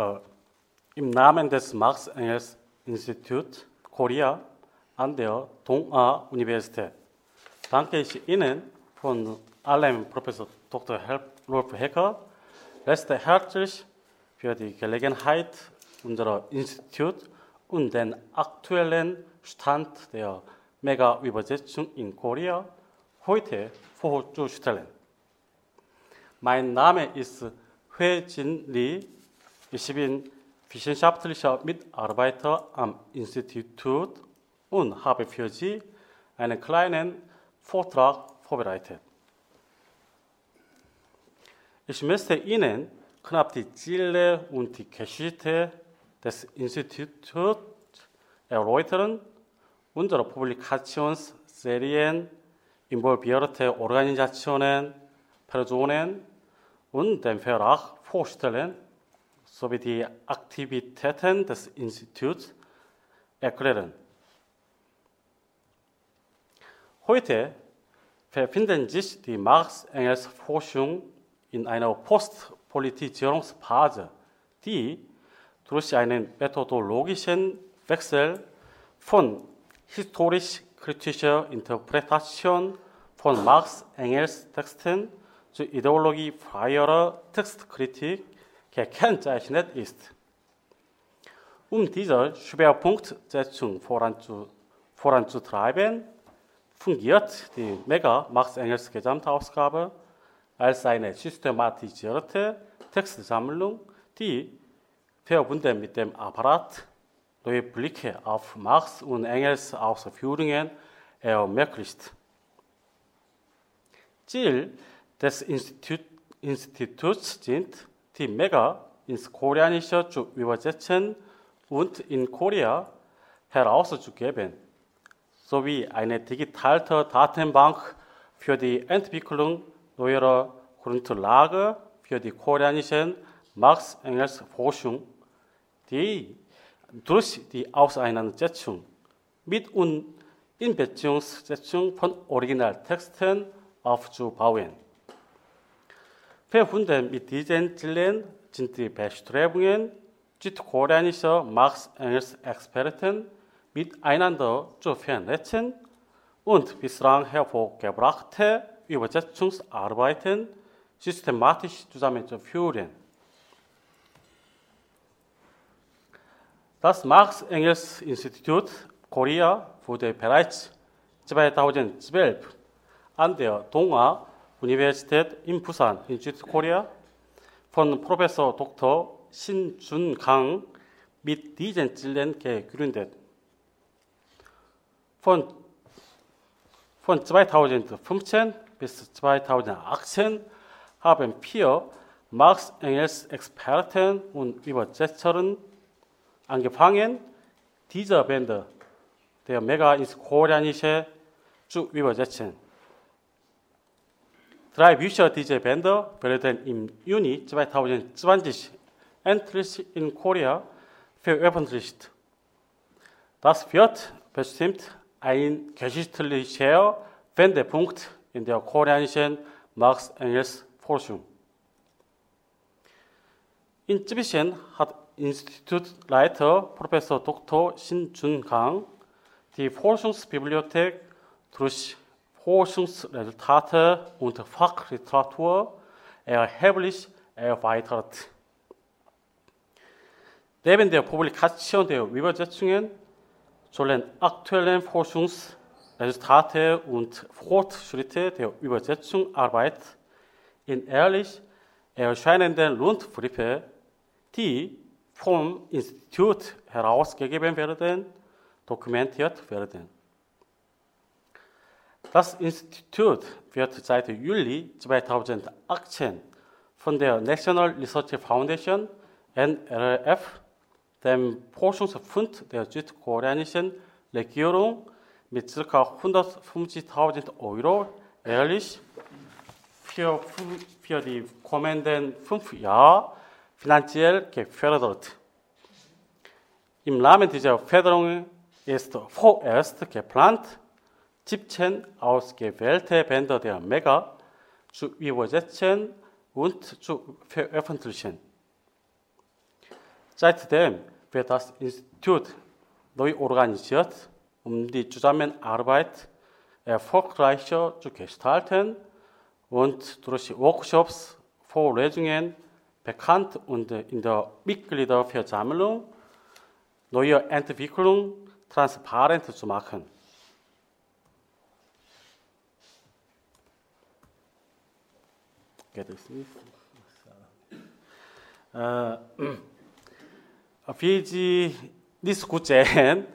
äh, im Namen des Marx-Engels-Institut Korea an der Donga-Universität danke ich Ihnen von allem Professor Dr. Rolf Hecker recht herzlich für die Gelegenheit, unser Institut und den aktuellen Stand der Mega-Übersetzung in Korea heute vorzustellen. Mein Name ist Hui Jin Lee. Ich bin wissenschaftlicher Mitarbeiter am Institut und habe für Sie einen kleinen Vortrag vorbereitet. Ich möchte Ihnen knapp die Ziele und die Geschichte des Instituts erläutern, unsere Publikationsserien, involvierte Organisationen, Personen und den Verlag vorstellen sowie die Aktivitäten des Instituts erklären. Heute befinden sich die Marx-Engels-Forschung in einer Postpolitisierungsphase, die durch einen methodologischen Wechsel von historisch-kritischer Interpretation von Marx-Engels-Texten zu ideologiefreierer Textkritik gekennzeichnet ist. Um diese Schwerpunktsetzung voranzu, voranzutreiben, fungiert die Mega-Marx-Engels-Gesamtausgabe als eine systematisierte Textsammlung, die verbunden mit dem Apparat neue Blicke auf Marx und Engels Ausführungen ermöglicht. Ziel des Institut, Instituts sind, die Mega ins Koreanische zu übersetzen und in Korea herauszugeben, sowie eine digitale Datenbank für die Entwicklung neuer Grundlage für die koreanische Marx-Engels-Forschung, die durch die Auseinandersetzung mit und Inbeziehungssetzung von Originaltexten aufzubauen. Verbunden mit diesen Zielen sind die Bestrebungen südkoreanischer Marx-Engels-Experten miteinander zu vernetzen und bislang hervorgebrachte Übersetzungsarbeiten systematisch zusammenzuführen. Das Marx-Engels-Institut Korea wurde bereits 2012 an der Donga-Universität in Busan in Südkorea von Professor Dr. Shin Jun-kang mit diesen Zielen gegründet. Von, von 2015 bis 2018 haben vier Marx-Engels-Experten und Übersetzerinnen angefangen, diese Bände der Mega ins Koreanische zu übersetzen. Drei Bücher dieser Bände werden im Juni 2020 endlich in Korea veröffentlicht. Das wird bestimmt ein geschichtlicher Wendepunkt in der koreanischen Marx-Engels-Forschung. Inzwischen hat Institutleiter Professor Dr. Shin Jun-kang die Forschungsbibliothek durch Forschungsresultate und Fachliteratur erheblich erweitert. Neben der Publikation der Übersetzungen sollen aktuelle Forschungs- Resultate und Fortschritte der Übersetzungsarbeit in ehrlich erscheinenden Rundbriefe, die vom Institut herausgegeben werden, dokumentiert werden. Das Institut wird seit Juli 2018 von der National Research Foundation NRF, dem Forschungsfund der südkoreanischen Regierung, mit ca. 150.000 Euro jährlich für, für die kommenden fünf Jahre finanziell gefördert. Im Rahmen dieser Förderung ist vorerst geplant, 17 ausgewählte Bänder der Mega zu übersetzen und zu veröffentlichen. Seitdem wird das Institut neu organisiert, um die Zusammenarbeit erfolgreicher zu gestalten und durch Workshops, Vorlesungen bekannt und in der Mitgliederversammlung neue Entwicklung transparent zu machen. Geht es nicht? Äh, wie Sie nicht gut sehen,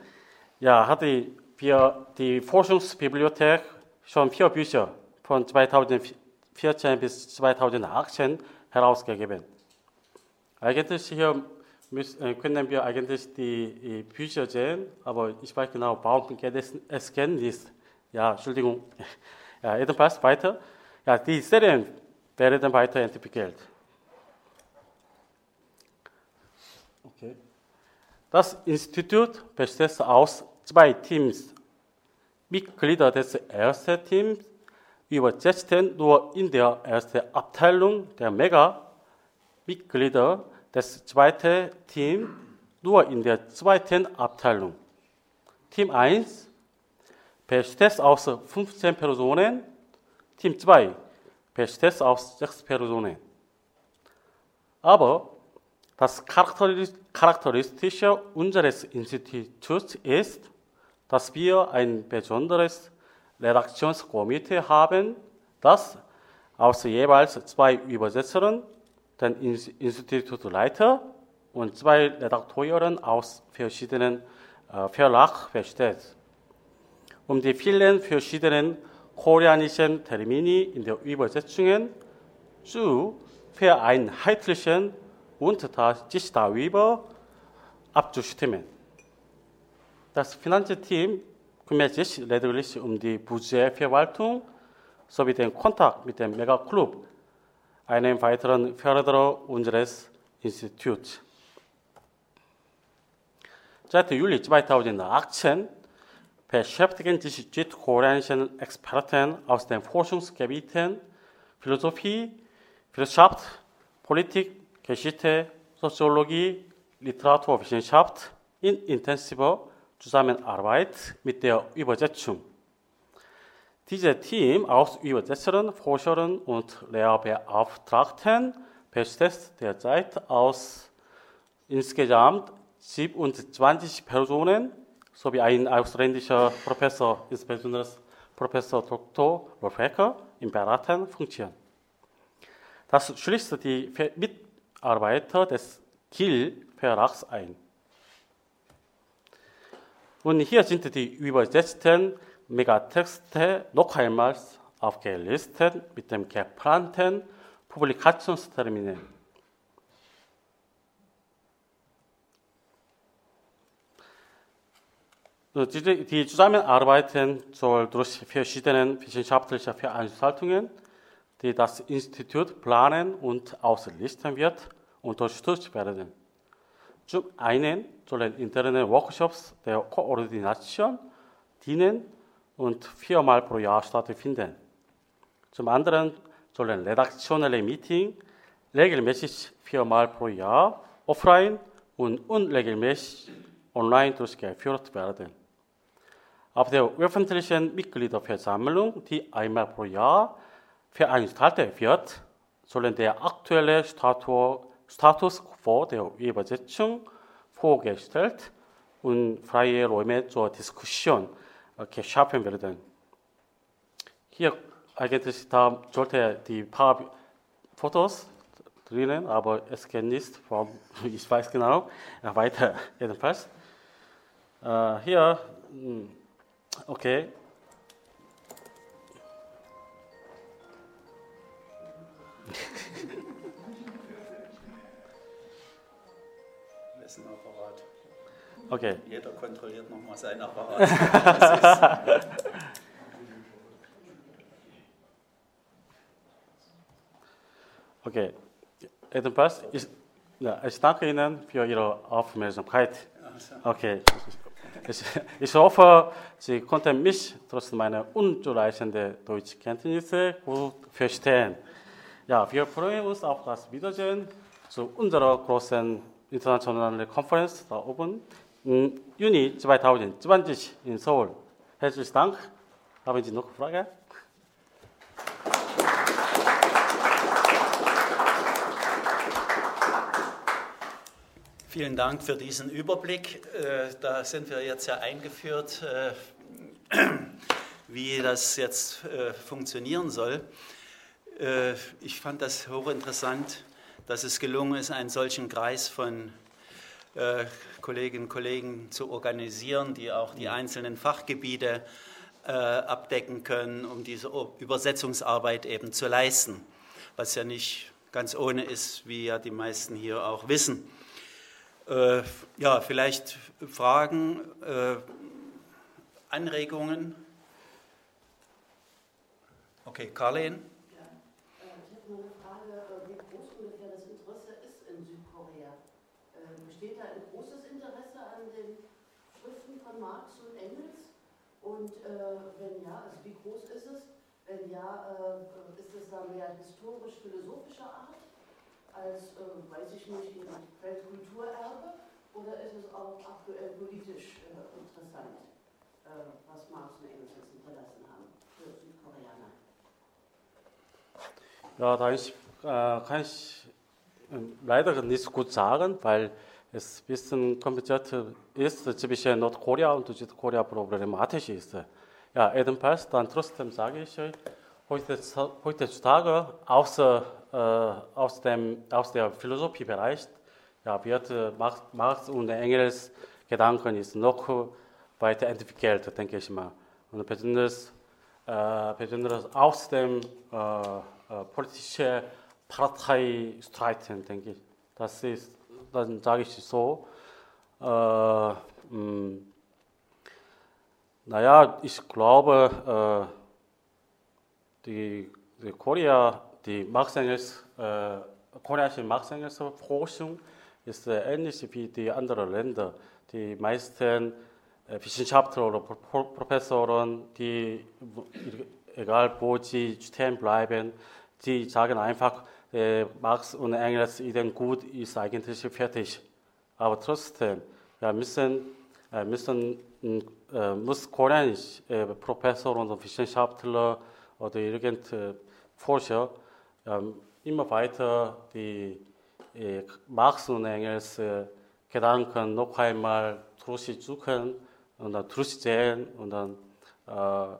ja, hatte wir die Forschungsbibliothek schon vier Bücher von 2014 bis 2018 herausgegeben. Eigentlich hier müssen, können wir eigentlich die Bücher sehen, aber ich weiß genau, warum geht es, es geht nicht. Ja, Entschuldigung. Ja, jedenfalls weiter. Ja, die Serien werden weiterentwickelt. Okay. Das Institut besteht aus zwei Teams. Mitglieder des ersten Teams übersetzten nur in der ersten Abteilung der Mega-Mitglieder des zweiten Teams nur in der zweiten Abteilung. Team 1 besteht aus 15 Personen, Team 2 besteht aus 6 Personen. Aber das Charakteristische unseres Instituts ist, dass wir ein besonderes Redaktionskomitee haben, das aus jeweils zwei Übersetzern, den Institutleiter und zwei Redakteuren aus verschiedenen äh, besteht. Um die vielen verschiedenen koreanischen Termini in der Übersetzungen zu vereinheitlichen und sich darüber abzustimmen. Das Finanzteam kümmert sich lediglich um die Budgetverwaltung sowie den Kontakt mit dem Megaclub, einem weiteren Förderer unseres Instituts. Seit Juli 2018 beschäftigen sich die koreanischen Experten aus den Forschungsgebieten Philosophie, Wissenschaft, Politik, Geschichte, Soziologie, Literaturwissenschaft in intensiver Zusammenarbeit mit der Übersetzung. Dieses Team aus Übersetzern, Forschern und Lehrbeauftragten besteht derzeit aus insgesamt 27 Personen sowie ein ausländischer Professor, insbesondere Professor Dr. Rolfecker, in beratenden Funktion. Das schließt die Mitarbeiter des Kiel-Verlags ein. Und hier sind die übersetzten Megatexte noch einmal aufgelistet mit dem geplanten Publikationsterminen. Die Zusammenarbeiten soll durch verschiedene wissenschaftliche Veranstaltungen, die das Institut planen und auslisten wird, unterstützt werden. Zum einen sollen interne Workshops der Koordination dienen und viermal pro Jahr stattfinden. Zum anderen sollen redaktionelle Meetings regelmäßig viermal pro Jahr offline und unregelmäßig online durchgeführt werden. Auf der öffentlichen Mitgliederversammlung, die einmal pro Jahr veranstaltet wird, sollen der aktuelle Status quo der Übersetzung vorgestellt und freie Räume zur Diskussion geschaffen werden. Hier eigentlich da sollte die paar Fotos drinnen, aber es geht nicht, ich weiß genau, weiter jedenfalls. Uh, hier Okay. Wessen Apparat? Okay. Jeder kontrolliert nochmal seinen Apparat. okay. Jedenfalls, ich, ja, ich danke Ihnen für Ihre Aufmerksamkeit. Okay. Ich, ich hoffe, Sie konnten mich trotz meiner unzureichenden Deutschkenntnisse gut verstehen. Ja, wir freuen uns auf das Wiedersehen zu unserer großen internationale Konferenz da oben im Juni 2020 in Seoul. Herzlichen Dank. Haben Sie noch Fragen? Vielen Dank für diesen Überblick. Äh, da sind wir jetzt ja eingeführt, äh, wie das jetzt äh, funktionieren soll. Ich fand das hochinteressant, dass es gelungen ist, einen solchen Kreis von Kolleginnen und Kollegen zu organisieren, die auch die einzelnen Fachgebiete abdecken können, um diese Übersetzungsarbeit eben zu leisten, was ja nicht ganz ohne ist, wie ja die meisten hier auch wissen. Äh, ja, vielleicht Fragen, äh, Anregungen? Okay, Karlen? Ja, äh, ich habe nur eine Frage, äh, wie groß ungefähr das Interesse ist in Südkorea. Äh, besteht da ein großes Interesse an den Schriften von Marx und Engels? Und wenn ja, also wie groß ist es? Wenn ja, ist es da mehr historisch-philosophischer Art? Als, äh, weiß ich nicht, Weltkulturerbe oder ist es auch aktuell politisch äh, interessant, äh, was Marx und Engels hinterlassen haben für Südkoreaner? Ja, da ich, äh, kann ich ähm, leider nicht gut sagen, weil es ein bisschen kompliziert ist zwischen Nordkorea und Südkorea problematisch ist. Ja, ebenfalls, dann trotzdem sage ich, heutzutage außer aus, dem, aus der Philosophiebereich ja, wird Marx, und Engels Gedanken ist noch weiterentwickelt, denke ich mal. Und besonders, äh, besonders aus dem äh, äh, politischen Parteistreiten, denke ich. Das ist, dann sage ich so. Äh, hm, naja, ich glaube, äh, die, die Korea die Marx-Engels, äh, koreanische Marx-Engels Forschung ist äh, ähnlich wie die anderen Länder. Die meisten äh, Wissenschaftler oder Pro Professoren, die, egal wo sie stehen bleiben, die sagen einfach, äh, Marx und Engels Ideen gut ist eigentlich fertig. Aber trotzdem, ja, müssen, äh, müssen äh, muss koreanisch äh, Professor und Wissenschaftler oder irgendein Forscher immer weiter die äh, Marx und Engels äh, Gedanken noch einmal durchsuchen und dann durchsehen und dann äh,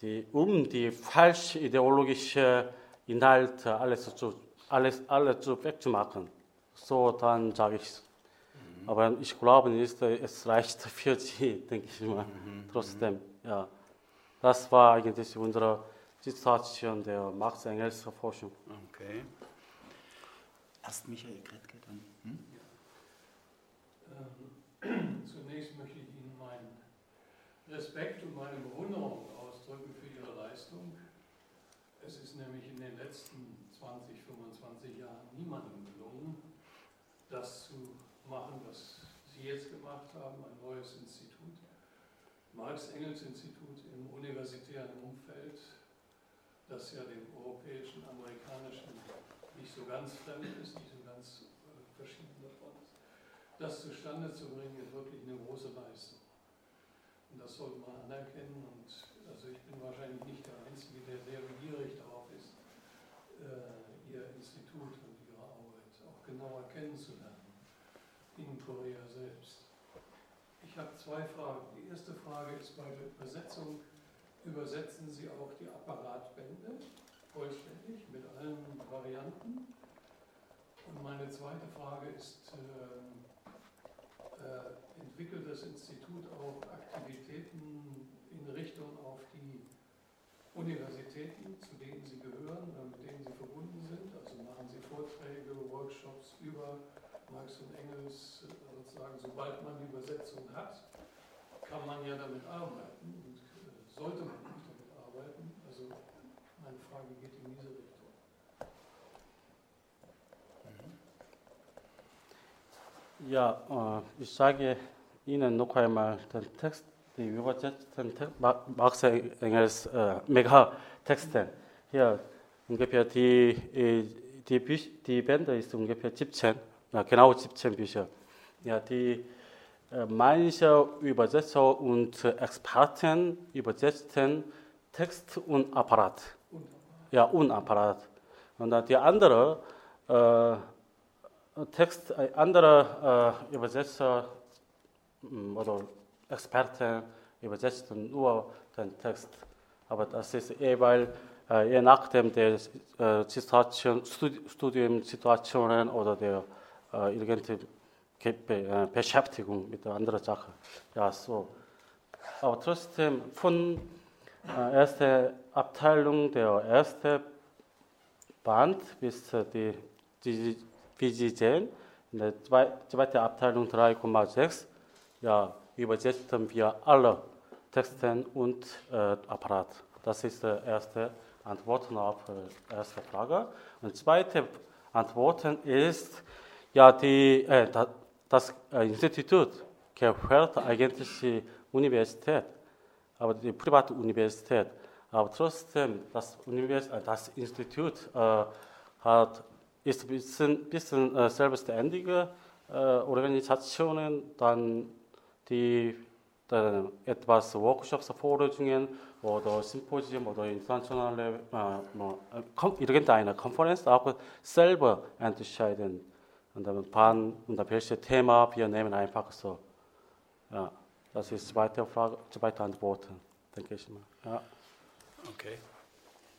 die, um die falsch ideologische Inhalte alles zu, alles, alles zu wegzumachen. So dann sage ich mhm. Aber ich glaube nicht, es reicht für sie, denke ich mal. Mhm. Trotzdem, ja. Das war eigentlich unsere Situation der Marx-Engels-Forschung. Okay. Erst Michael Kretke, dann. Hm? Ähm, zunächst möchte ich Ihnen meinen Respekt und meine Bewunderung ausdrücken für Ihre Leistung. Es ist nämlich in den letzten 20, 25 Jahren niemandem gelungen, das zu machen, was Sie jetzt gemacht haben, ein neues Institut, Marx-Engels-Institut im universitären Umfeld das ja dem europäischen, amerikanischen nicht so ganz fremd ist, nicht so ganz äh, verschieden davon ist. Das zustande zu bringen, ist wirklich eine große Leistung. Und das sollte man anerkennen. Und also ich bin wahrscheinlich nicht der Einzige, der sehr begierig darauf ist, äh, Ihr Institut und Ihre Arbeit auch genauer kennenzulernen in Korea selbst. Ich habe zwei Fragen. Die erste Frage ist bei der Übersetzung übersetzen Sie auch die Apparatbände vollständig mit allen Varianten. Und meine zweite Frage ist, äh, äh, entwickelt das Institut auch Aktivitäten in Richtung auf die Universitäten, zu denen Sie gehören oder mit denen Sie verbunden sind? Also machen Sie Vorträge, Workshops über Marx und Engels, äh, sozusagen, sobald man die Übersetzung hat, kann man ja damit arbeiten sollte man nicht damit arbeiten? Also meine Frage geht in diese Richtung. Ja, äh, ich sage Ihnen noch einmal den Text, die übersetzten Marx Engels äh, Megatexte. Hier ungefähr die, die, die Bände ist ungefähr 17 ja, genau 17 Bücher. Ja, die äh, manche Übersetzer und Experten übersetzten Text und Apparat. Ja, und Apparat. Und dann die andere äh, Text, äh, andere äh, Übersetzer mm, oder Experten übersetzten nur den Text. Aber das ist jeweils äh, je nachdem der äh, Situation, Studiumsituationen oder der äh, irgendeine Be Beschäftigung mit der anderen Sache. Ja, so. Aber trotzdem von äh, erster Abteilung der erste Band bis die, die sehen, in der zweiten Abteilung 3,6 ja, übersetzen wir alle Texte und äh, Apparat. Das ist die erste Antwort auf die erste Frage. Und zweite Antwort ist, ja, die, äh, das äh, Institut gehört eigentlich die Universität, aber die private Universität. Aber trotzdem, das, Univers äh, das Institut äh, hat, ist bisschen, bisschen äh, selbstständige äh, Organisationen, dann die dann etwas Workshops vorlesungen oder Symposium oder internationale äh, irgendeine Konferenz auch selber entscheiden. Und dann wann und welches Thema wir nehmen einfach so. Ja, das ist zweite Frage, zweite Antwort, denke ich mal. Ja. Okay.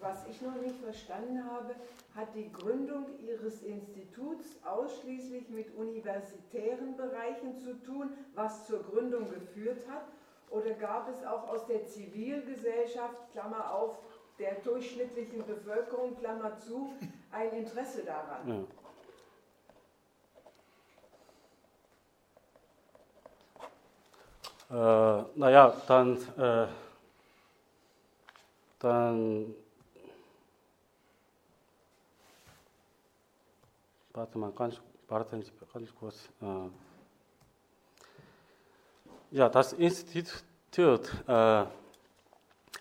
Was ich noch nicht verstanden habe, hat die Gründung Ihres Instituts ausschließlich mit universitären Bereichen zu tun, was zur Gründung geführt hat? Oder gab es auch aus der Zivilgesellschaft, Klammer auf, der durchschnittlichen Bevölkerung, Klammer zu, ein Interesse daran? Ja. Äh, naja, dann, äh, dann warte mal, ganz, warten Sie ganz kurz. Äh, ja, das Institut, äh,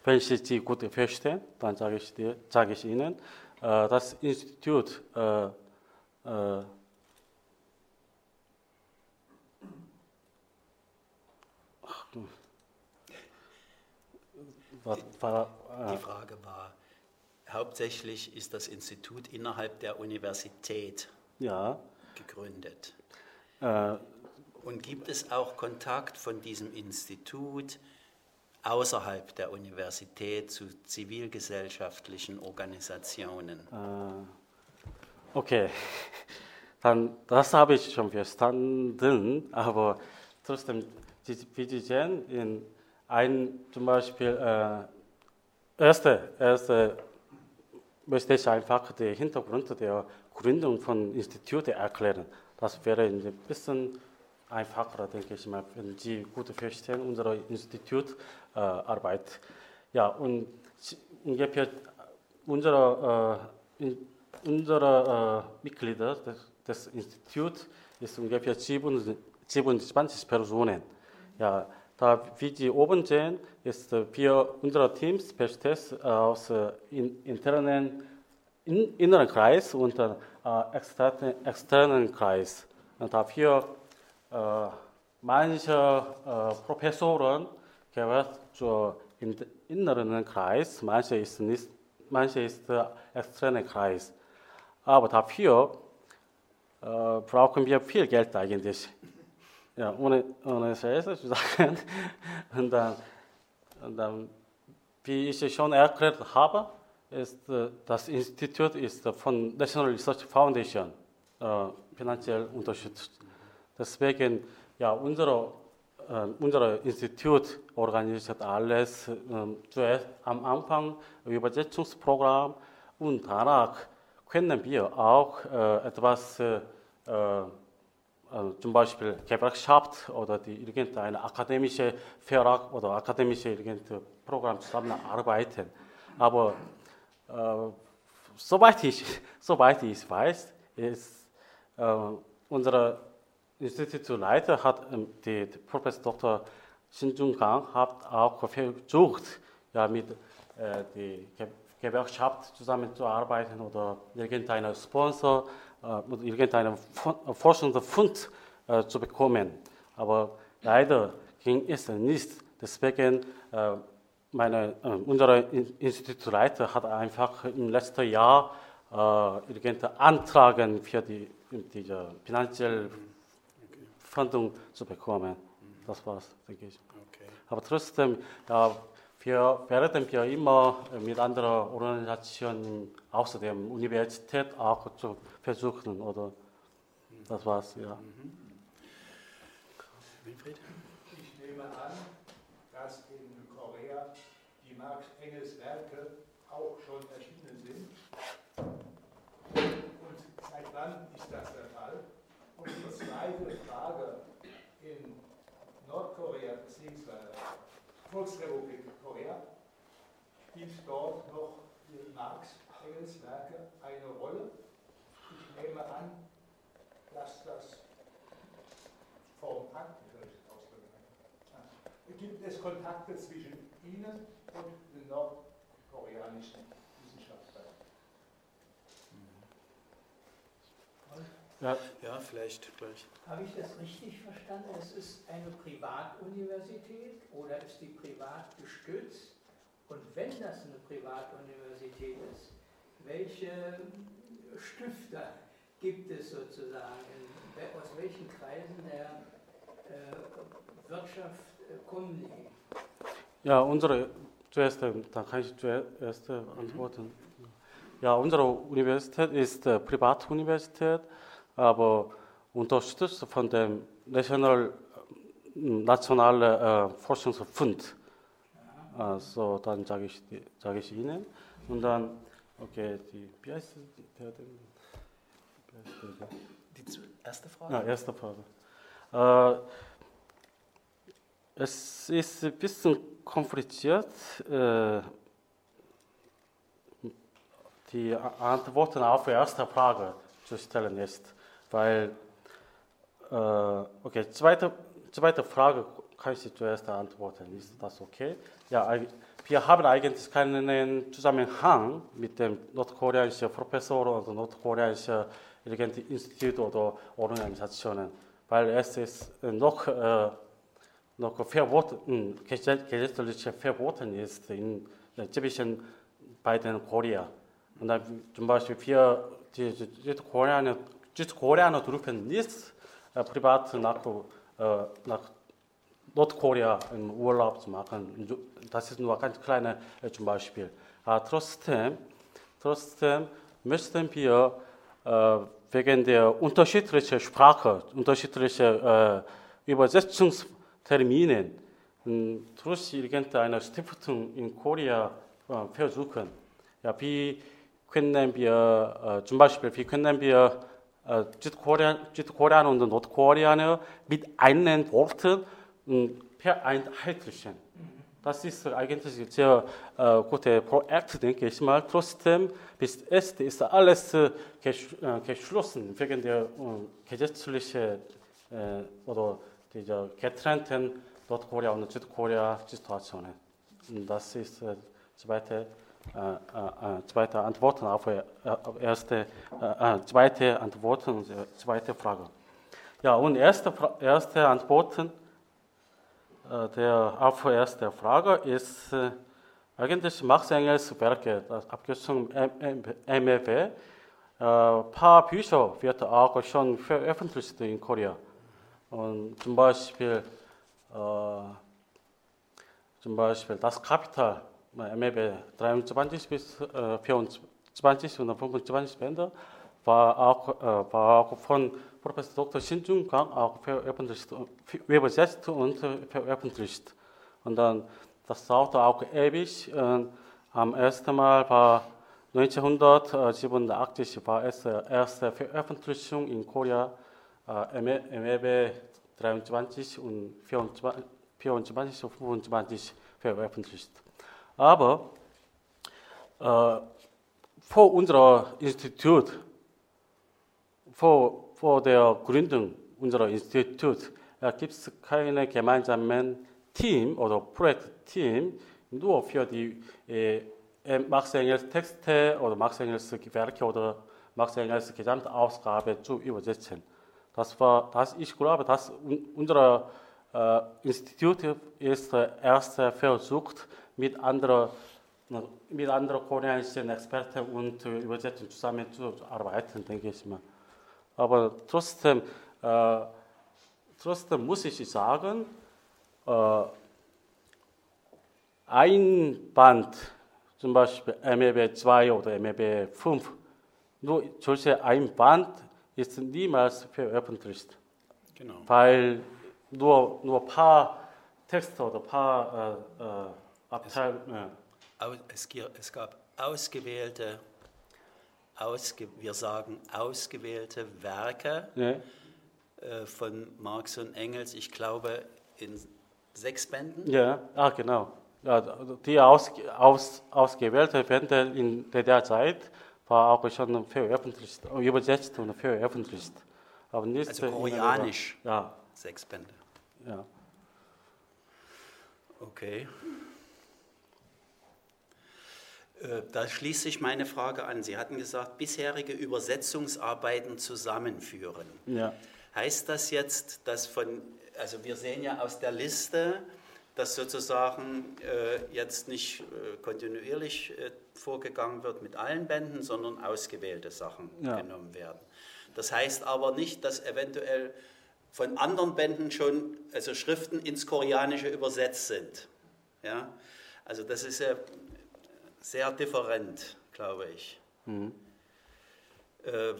wenn ich Sie gut verstehe, dann sage ich, dir, sage ich Ihnen, äh, das Institut äh, äh, Die Frage war, hauptsächlich ist das Institut innerhalb der Universität ja. gegründet. Äh, Und gibt es auch Kontakt von diesem Institut außerhalb der Universität zu zivilgesellschaftlichen Organisationen? Äh, okay, dann das habe ich schon verstanden, aber trotzdem, wie Sie sehen, in ein zum Beispiel äh, erste, erste möchte ich einfach den Hintergrund der Gründung von Instituten erklären. Das wäre ein bisschen einfacher, denke ich mal, wenn Sie gut verstehen, unsere Institutarbeit. Äh, ja, und ungefähr unsere, äh, unsere äh, Mitglieder des, des Instituts ist ungefähr 27 Personen. Ja, da, wie Sie oben sehen, ist für unsere Teams besteht aus in, internen, in, inneren Kreis und äh, externen, externen Kreis. Und dafür äh, manche äh, Professoren gehören zu inneren Kreis, manche ist nicht, manche ist äh, externen Kreis. Aber dafür äh, brauchen wir viel Geld eigentlich ja, ohne, ohne Scheiße zu sagen. Und dann, und dann, wie ich schon erklärt habe, ist äh, das Institut ist von National Research Foundation äh, finanziell unterstützt. Deswegen, ja, unsere, äh, unser Institut organisiert alles äh, zuerst am Anfang Übersetzungsprogramm und danach können wir auch äh, etwas äh, also zum Beispiel Gewerkschaft oder die irgendeine akademische Verlag oder akademische irgendein Programm zusammenarbeiten. Aber äh, soweit, ich, soweit ich weiß, ist äh, unser Institutsleiter hat ähm, die, die Professor Dr. Shin Jung Kang hat auch versucht, ja, mit äh, die Gewerkschaft zusammenzuarbeiten oder irgendeinen Sponsor äh, irgendeinen Fund- Forschungsfund äh, zu bekommen. Aber leider ging es nicht. Deswegen äh, meine, äh, unser In- Institutsleiter hat einfach im letzten Jahr äh, irgendeine Antragen für die, diese finanzielle Förderung zu bekommen. Das war's, denke ich. Okay. Aber trotzdem, ja, wir werden wir immer mit anderen Organisationen außer der Universität auch zu versuchen, oder? Das war's, ja. Wilfried? Ich nehme an, die Marx-Engels-Werke auch schon erschienen sind. Und seit wann ist das der Fall? Und die zweite Frage, in Nordkorea bzw. Volksrepublik Korea, spielt dort noch die Marx-Engels-Werke eine Rolle? Ich nehme an, dass das vom Aktenrecht ausgegangen ist. Gibt es Kontakte zwischen Ihnen nordkoreanischen Wissenschaftlern? ja. Ja, vielleicht gleich. Habe ich das richtig verstanden? Es ist eine Privatuniversität oder ist die privat gestützt? Und wenn das eine Privatuniversität ist, welche Stifter gibt es sozusagen? In, aus welchen Kreisen der äh, Wirtschaft äh, kommen die? Ja, unsere zuerst, äh, dann kann ich zuerst äh, antworten. Ja, unsere Universität ist äh, Privatuniversität, aber unterstützt von dem National äh, nationale äh, Forschungsfund. Also dann sage ich, sage ich Ihnen und dann okay, die wie heißt der denn? Die erste Frage? Ja, erste Frage. Äh, es ist ein bisschen kompliziert, äh, die Antworten auf die erste Frage zu stellen ist, weil, äh, okay, zweite, zweite Frage kann ich zuerst antworten, ist das okay? Ja, wir haben eigentlich keinen Zusammenhang mit dem nordkoreanischen Professor oder nordkoreanischen Institut oder Organisationen, weil es ist noch, äh, noch verboten, gesetz- gesetzlich verboten ist in äh, zwischen beiden Korea. Und dann zum Beispiel wir, die Südkoreaner, Südkoreaner dürfen nicht äh, privat nach, äh, nach Nordkorea im Urlaub zu machen. Das ist nur ganz kleines äh, zum Beispiel. Aber trotzdem, trotzdem müssen wir äh, wegen der unterschiedlichen Sprache, unterschiedlichen äh, Übersetzungsterminen mh, durch irgendeine Stiftung in Korea versuchen. Ja, wie können wir zum Beispiel, wie können wir äh, Südkorea, und Nordkoreaner mit einem Wort vereinheitlichen? Das ist eigentlich sehr äh, gutes Projekt, denke ich mal. Trotzdem, bis jetzt ist alles gesch geschlossen wegen der äh, gesetzlichen äh, oder dieser getrennten Nordkorea und Südkorea-Situationen. Und Das ist äh, zweite, äh, äh, zweite Antwort auf, äh, erste, zweite Antwort und äh, zweite Frage. Ja, und erste, erste Antworten der auf erste Frage ist eigentlich Max Engels Werke, Abkürzung MEW. Äh, paar Bücher wird auch schon veröffentlicht in Korea. Und zum Beispiel, äh, zum Beispiel das Kapital, MEW 23 bis äh, 24 und 25 Bände, war auch, von Professor Dr. Shin Kang auch veröffentlicht, übersetzt und veröffentlicht. Und dann, das dauerte auch ewig. Am ersten Mal war 1987 war es äh, erste Veröffentlichung in Korea, MEB 23 und 24, 24 und 25 veröffentlicht. Aber äh, vor unserem Institut vor, vor der Gründung unserer Institut gibt es keine gemeinsamen Team oder Projektteam nur für die äh, Marx Engels Texte oder Marx Engels Werke oder Marx Engels Gesamtausgabe zu übersetzen. Das war, das, ich glaube, dass un, unser äh, Institut ist der erste Versuch, mit anderen, mit anderen koreanischen Experten und äh, Übersetzern zusammenzuarbeiten, denke ich mal. Aber trotzdem, äh, trotzdem muss ich sagen, äh, ein Band, zum Beispiel MEB 2 oder MEB 5, nur solche ein Band ist niemals veröffentlicht. Genau. Weil nur nur paar Texte oder paar äh, äh, Abteilungen. Es, es gab ausgewählte, ausge, wir sagen ausgewählte Werke ne? äh, von Marx und Engels, ich glaube in sechs Bänden. Ja, ah, genau. Ja, die aus, aus, ausgewählte Bände in der Zeit war auch schon veröffentlicht, übersetzt und veröffentlicht. Aber nicht Also koreanisch. Ja, Sechs Bände. ja. Okay. Äh, Da schließt sich meine Frage an. Sie hatten gesagt, bisherige Übersetzungsarbeiten zusammenführen. ja. Heißt das jetzt, dass von, also wir sehen ja aus der Liste, dass sozusagen äh, jetzt nicht äh, kontinuierlich äh, vorgegangen wird mit allen Bänden, sondern ausgewählte Sachen Ja. genommen werden. Das heißt aber nicht, dass eventuell von anderen Bänden schon also Schriften ins Koreanische übersetzt sind. Ja? Also das ist ja sehr different, glaube ich. Äh,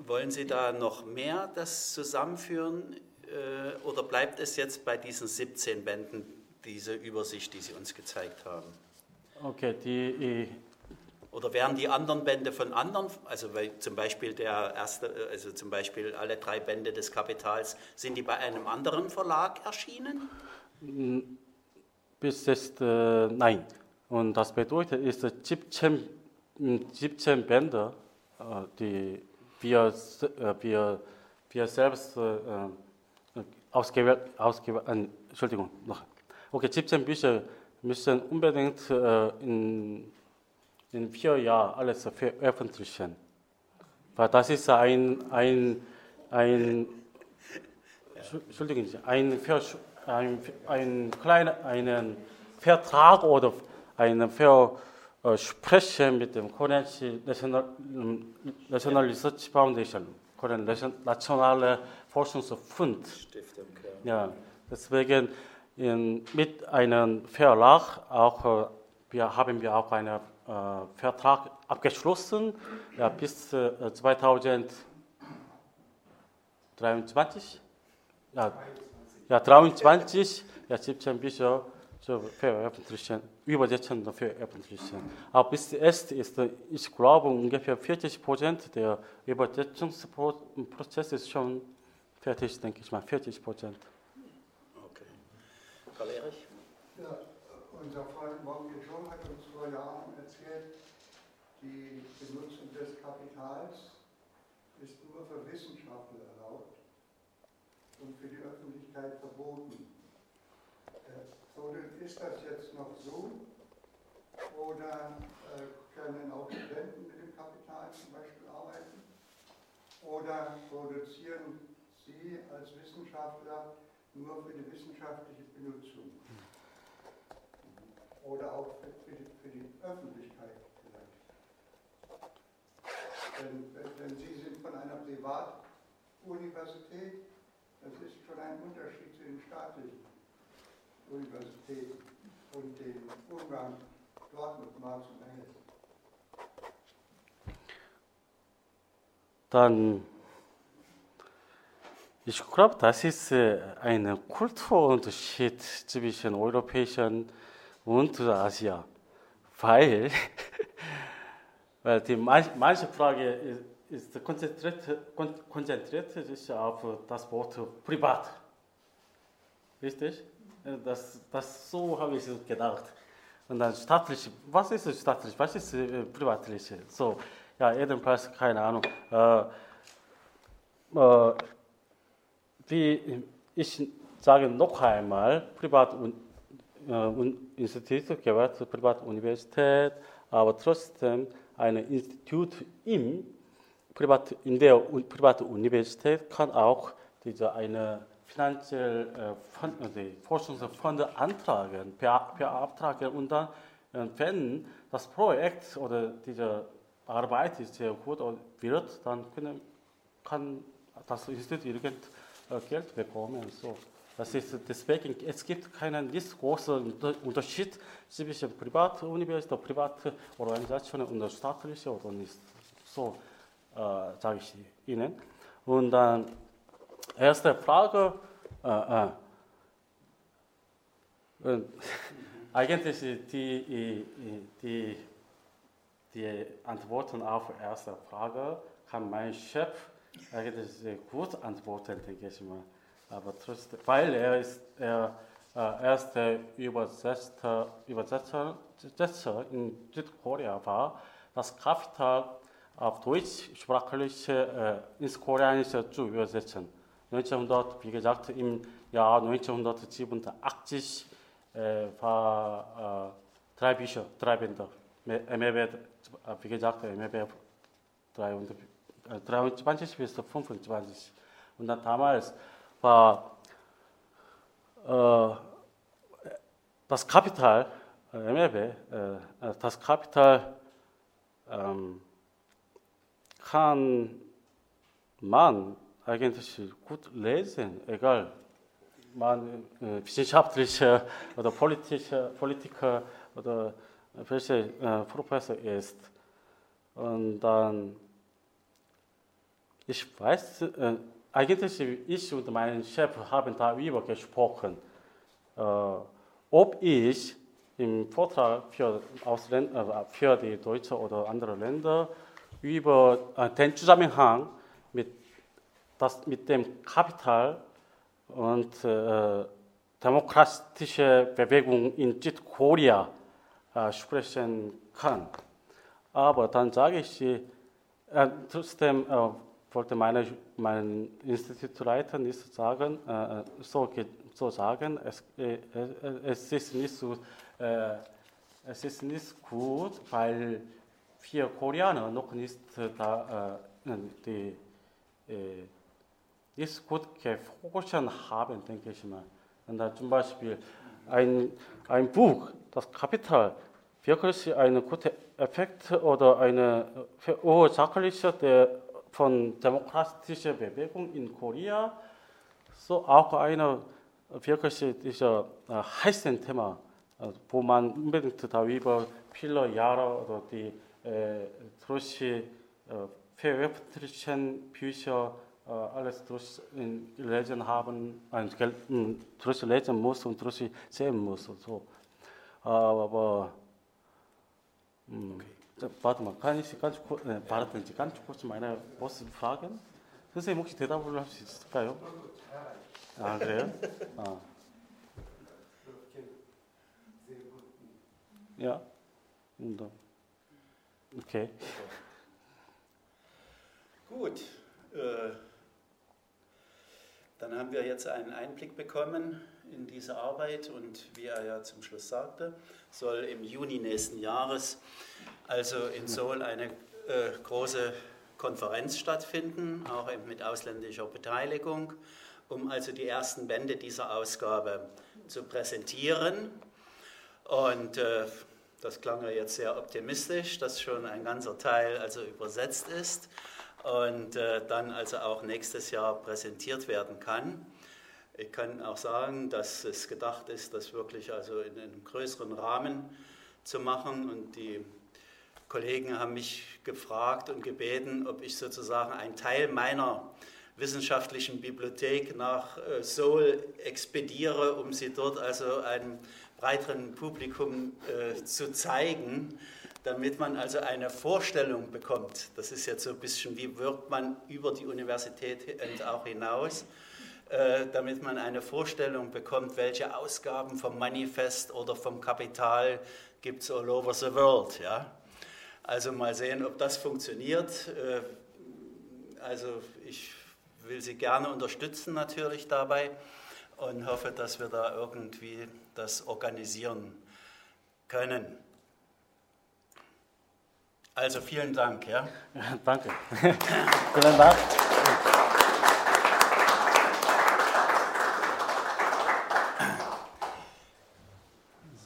wollen Sie da noch mehr das zusammenführen äh, oder bleibt es jetzt bei diesen 17 Bänden, diese Übersicht, die Sie uns gezeigt haben? Okay, die, Oder werden die anderen Bände von anderen, also zum Beispiel der erste, also zum Beispiel alle drei Bände des Kapitals, sind die bei einem anderen Verlag erschienen? bis jetzt äh, nein. Und das bedeutet, ist 17, mh, 17 Bände, die wir, äh, wir, wir selbst äh, äh, ausgewählt, ausgewählt äh, Entschuldigung, noch. Okay, 17 Bücher müssen unbedingt äh, in, in vier Jahren alles veröffentlichen. Weil das ist ein, ein, ein Entschuldigen Sie, ein, ein, ein kleiner einen Vertrag oder ein Versprechen mit dem Koreanischen National, National Research Foundation, Korean Nationale Forschungsfund. Stiftung, Ja, deswegen in, mit einem Verlag auch, äh, wir haben wir auch einen äh, Vertrag abgeschlossen, ja, bis äh, 2023. Ja, ja, 23, ja, 17 Bücher zu veröffentlichen, übersetzen und veröffentlichen. Aber bis jetzt ist, äh, ich glaube, ungefähr 40 Prozent der Übersetzungsprozess ist schon fertig, denke ich mal, 40 Prozent. Okay. Karl Erich? Ja, unser Freund Morgan Joe hat uns vor Jahren erzählt, die Benutzung des Kapitals ist nur für Wissenschaftler erlaubt und für die Öffentlichkeit verboten. Äh, Oder ist das jetzt noch so? Oder äh, können auch Studenten mit dem Kapital zum Beispiel arbeiten? Oder produzieren Sie als Wissenschaftler nur für die wissenschaftliche Benutzung? Oder auch für, die, für die Öffentlichkeit vielleicht. Denn, wenn, wenn Sie sind von einer Privatuniversität, das ist schon ein Unterschied zu den staatlichen Universitäten und dem Umgang dort mit Marx und Engels. Dann, ich glaube, das ist äh, ein Kulturunterschied zwischen europäischen und Asien, weil, weil die manche, Frage ist, ist konzentriert, kon- konzentriert sich auf das Wort privat. Richtig? Das, das so habe ich gedacht. Und dann staatlich, was ist staatlich, was ist äh, privatlich? So, ja, jedenfalls keine Ahnung. Äh, äh, wie ich sage noch einmal, Privat- und äh, Un- Institut gehört zur Privatuniversität, aber trotzdem ein Institut im Privat, in der privaten Universität kann auch diese eine finanzielle äh, die Forschungsfonds antragen, beantragen und dann, äh, wenn das Projekt oder diese Arbeit ist sehr gut wird, dann können, kann das Institut irgend äh, Geld bekommen. So. Das ist deswegen, es gibt keinen nicht großen Unterschied zwischen privaten Universitäten, privaten Organisationen und staatlichen oder nicht. So äh, sage ich Ihnen. Und dann erste Frage. Äh, äh, eigentlich die, die, die Antworten auf erste Frage kann mein Chef eigentlich gut antworten, denke ich mal. Aber trotzdem, weil er ist er, äh, erste Übersetzer, Übersetzer, Übersetzer in Südkorea war, das Kapital auf deutschsprachliche äh, ins Koreanische zu übersetzen. 1900, wie gesagt, im Jahr 1987 äh, war äh, drei Bücher, drei Bände. MLB, wie gesagt, MLB 23 bis 25. Und dann damals war äh, das Kapital, äh, MLB, äh, das Kapital ähm, kann man eigentlich gut lesen, egal man wissenschaftlicher oder politischer Politiker oder welcher Professor ist. Und dann, ich weiß, äh, eigentlich ich und mein Chef haben darüber gesprochen, äh, ob ich im Vortrag für, Ausländer, äh, für die deutsche oder andere Länder über äh, den Zusammenhang mit, das, mit dem Kapital und äh, demokratische Bewegung in Südkorea äh, sprechen kann. Aber dann sage ich, äh, trotzdem äh, wollte meine, mein Institutleiter nicht sagen, äh, so, so sagen, es, äh, es ist nicht so, es ist nicht gut, weil vier Koreaner noch nicht da, äh, die, äh, nicht gut geforscht haben, denke ich mal. Und dann zum Beispiel ein, ein Buch, das Kapital, wirklich einen guten Effekt oder eine verursachliche der von demokratischer Bewegung in Korea, so auch eine wirklich äh, heißen Thema, äh, wo man unbedingt darüber viele Jahre oder die durch veröffentlichten Bücher alles durchlesen haben, durchlesen muss und durchsehen muss. Und so. Aber okay warte mal, kann ich ganz kurz, äh, warten Sie ganz kurz meine Boss fragen? 선생님 혹시 대답을 할 수 있을까요? 아 그래요? 아. Ja. Und dann. Okay. Gut. Äh, dann haben wir jetzt einen Einblick bekommen in diese Arbeit und wie er ja zum Schluss sagte, soll im Juni nächsten Jahres also in Seoul eine äh, große Konferenz stattfinden, auch mit ausländischer Beteiligung, um also die ersten Bände dieser Ausgabe zu präsentieren. Und äh, das klang ja jetzt sehr optimistisch, dass schon ein ganzer Teil also übersetzt ist und äh, dann also auch nächstes Jahr präsentiert werden kann. Ich kann auch sagen, dass es gedacht ist, das wirklich also in einem größeren Rahmen zu machen und die Kollegen haben mich gefragt und gebeten, ob ich sozusagen einen Teil meiner wissenschaftlichen Bibliothek nach äh, Seoul expediere, um sie dort also einem breiteren Publikum äh, zu zeigen, damit man also eine Vorstellung bekommt. Das ist jetzt so ein bisschen, wie wirkt man über die Universität und auch hinaus, damit man eine Vorstellung bekommt, welche Ausgaben vom Manifest oder vom Kapital gibt es all over the world. Ja? Also mal sehen, ob das funktioniert. Äh, also ich will Sie gerne unterstützen natürlich dabei und hoffe, dass wir da irgendwie das organisieren können. Also vielen Dank. Ja. Danke. Vielen Dank.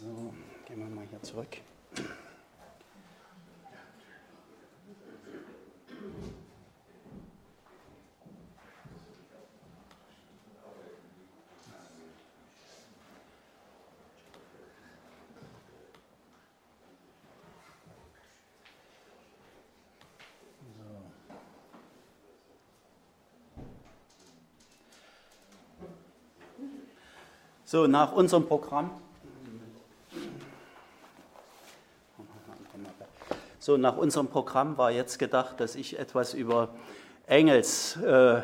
So, gehen wir mal hier zurück. So, nach unserem Programm. So, nach unserem Programm war jetzt gedacht, dass ich etwas über Engels äh,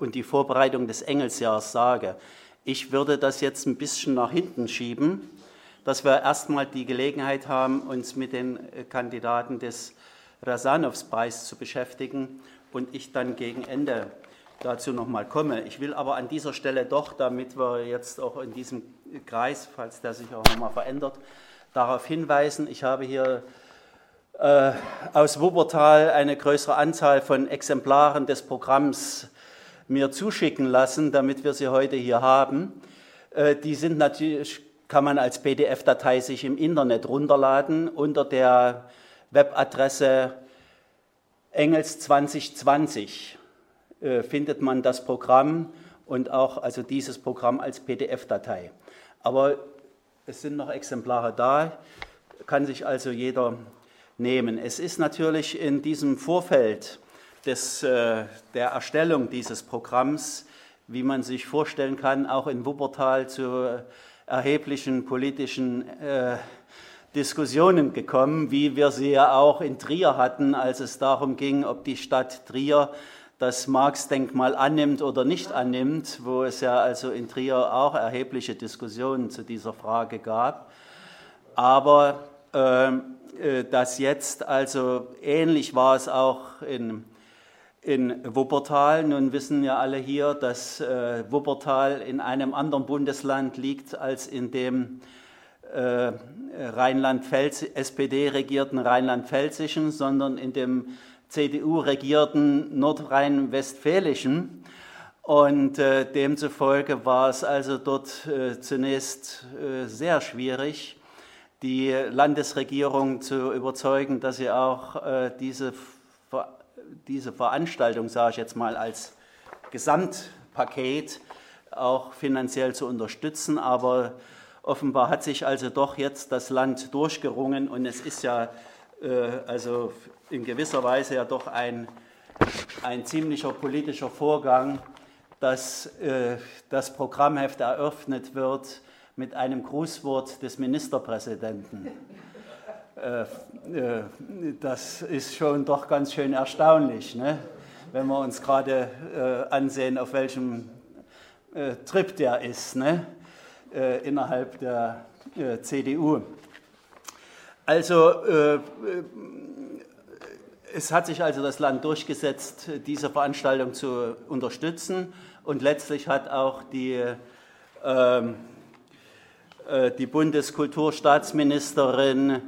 und die Vorbereitung des Engelsjahrs sage. Ich würde das jetzt ein bisschen nach hinten schieben, dass wir erstmal die Gelegenheit haben, uns mit den äh, Kandidaten des Rasanovs-Preis zu beschäftigen und ich dann gegen Ende dazu nochmal komme. Ich will aber an dieser Stelle doch, damit wir jetzt auch in diesem Kreis, falls der sich auch nochmal verändert, darauf hinweisen, ich habe hier äh, aus Wuppertal eine größere Anzahl von Exemplaren des Programms mir zuschicken lassen, damit wir sie heute hier haben. Äh, die sind natürlich, kann man als PDF-Datei sich im Internet runterladen unter der Webadresse Engels 2020 äh, findet man das Programm und auch also dieses Programm als PDF-Datei. Aber es sind noch Exemplare da, kann sich also jeder nehmen. Es ist natürlich in diesem Vorfeld des, äh, der Erstellung dieses Programms, wie man sich vorstellen kann, auch in Wuppertal zu erheblichen politischen äh, Diskussionen gekommen, wie wir sie ja auch in Trier hatten, als es darum ging, ob die Stadt Trier das Marx-Denkmal annimmt oder nicht annimmt, wo es ja also in Trier auch erhebliche Diskussionen zu dieser Frage gab. Aber ähm, äh, dass jetzt, also ähnlich war es auch in, in Wuppertal. Nun wissen ja alle hier, dass äh, Wuppertal in einem anderen Bundesland liegt als in dem äh, Rheinland-Pfälz, SPD-regierten Rheinland-Pfälzischen, sondern in dem CDU-regierten Nordrhein-Westfälischen. Und äh, demzufolge war es also dort äh, zunächst äh, sehr schwierig, die Landesregierung zu überzeugen, dass sie auch äh, diese, diese Veranstaltung, sage ich jetzt mal, als Gesamtpaket auch finanziell zu unterstützen. Aber offenbar hat sich also doch jetzt das Land durchgerungen und es ist ja äh, also in gewisser Weise ja doch ein, ein ziemlicher politischer Vorgang, dass äh, das Programmheft eröffnet wird mit einem Grußwort des Ministerpräsidenten. Äh, äh, das ist schon doch ganz schön erstaunlich, ne? wenn wir uns gerade äh, ansehen, auf welchem äh, Trip der ist ne? Äh, innerhalb der CDU. Also es hat sich also das Land durchgesetzt, diese Veranstaltung zu unterstützen und letztlich hat auch die, ähm, äh, die Bundeskulturstaatsministerin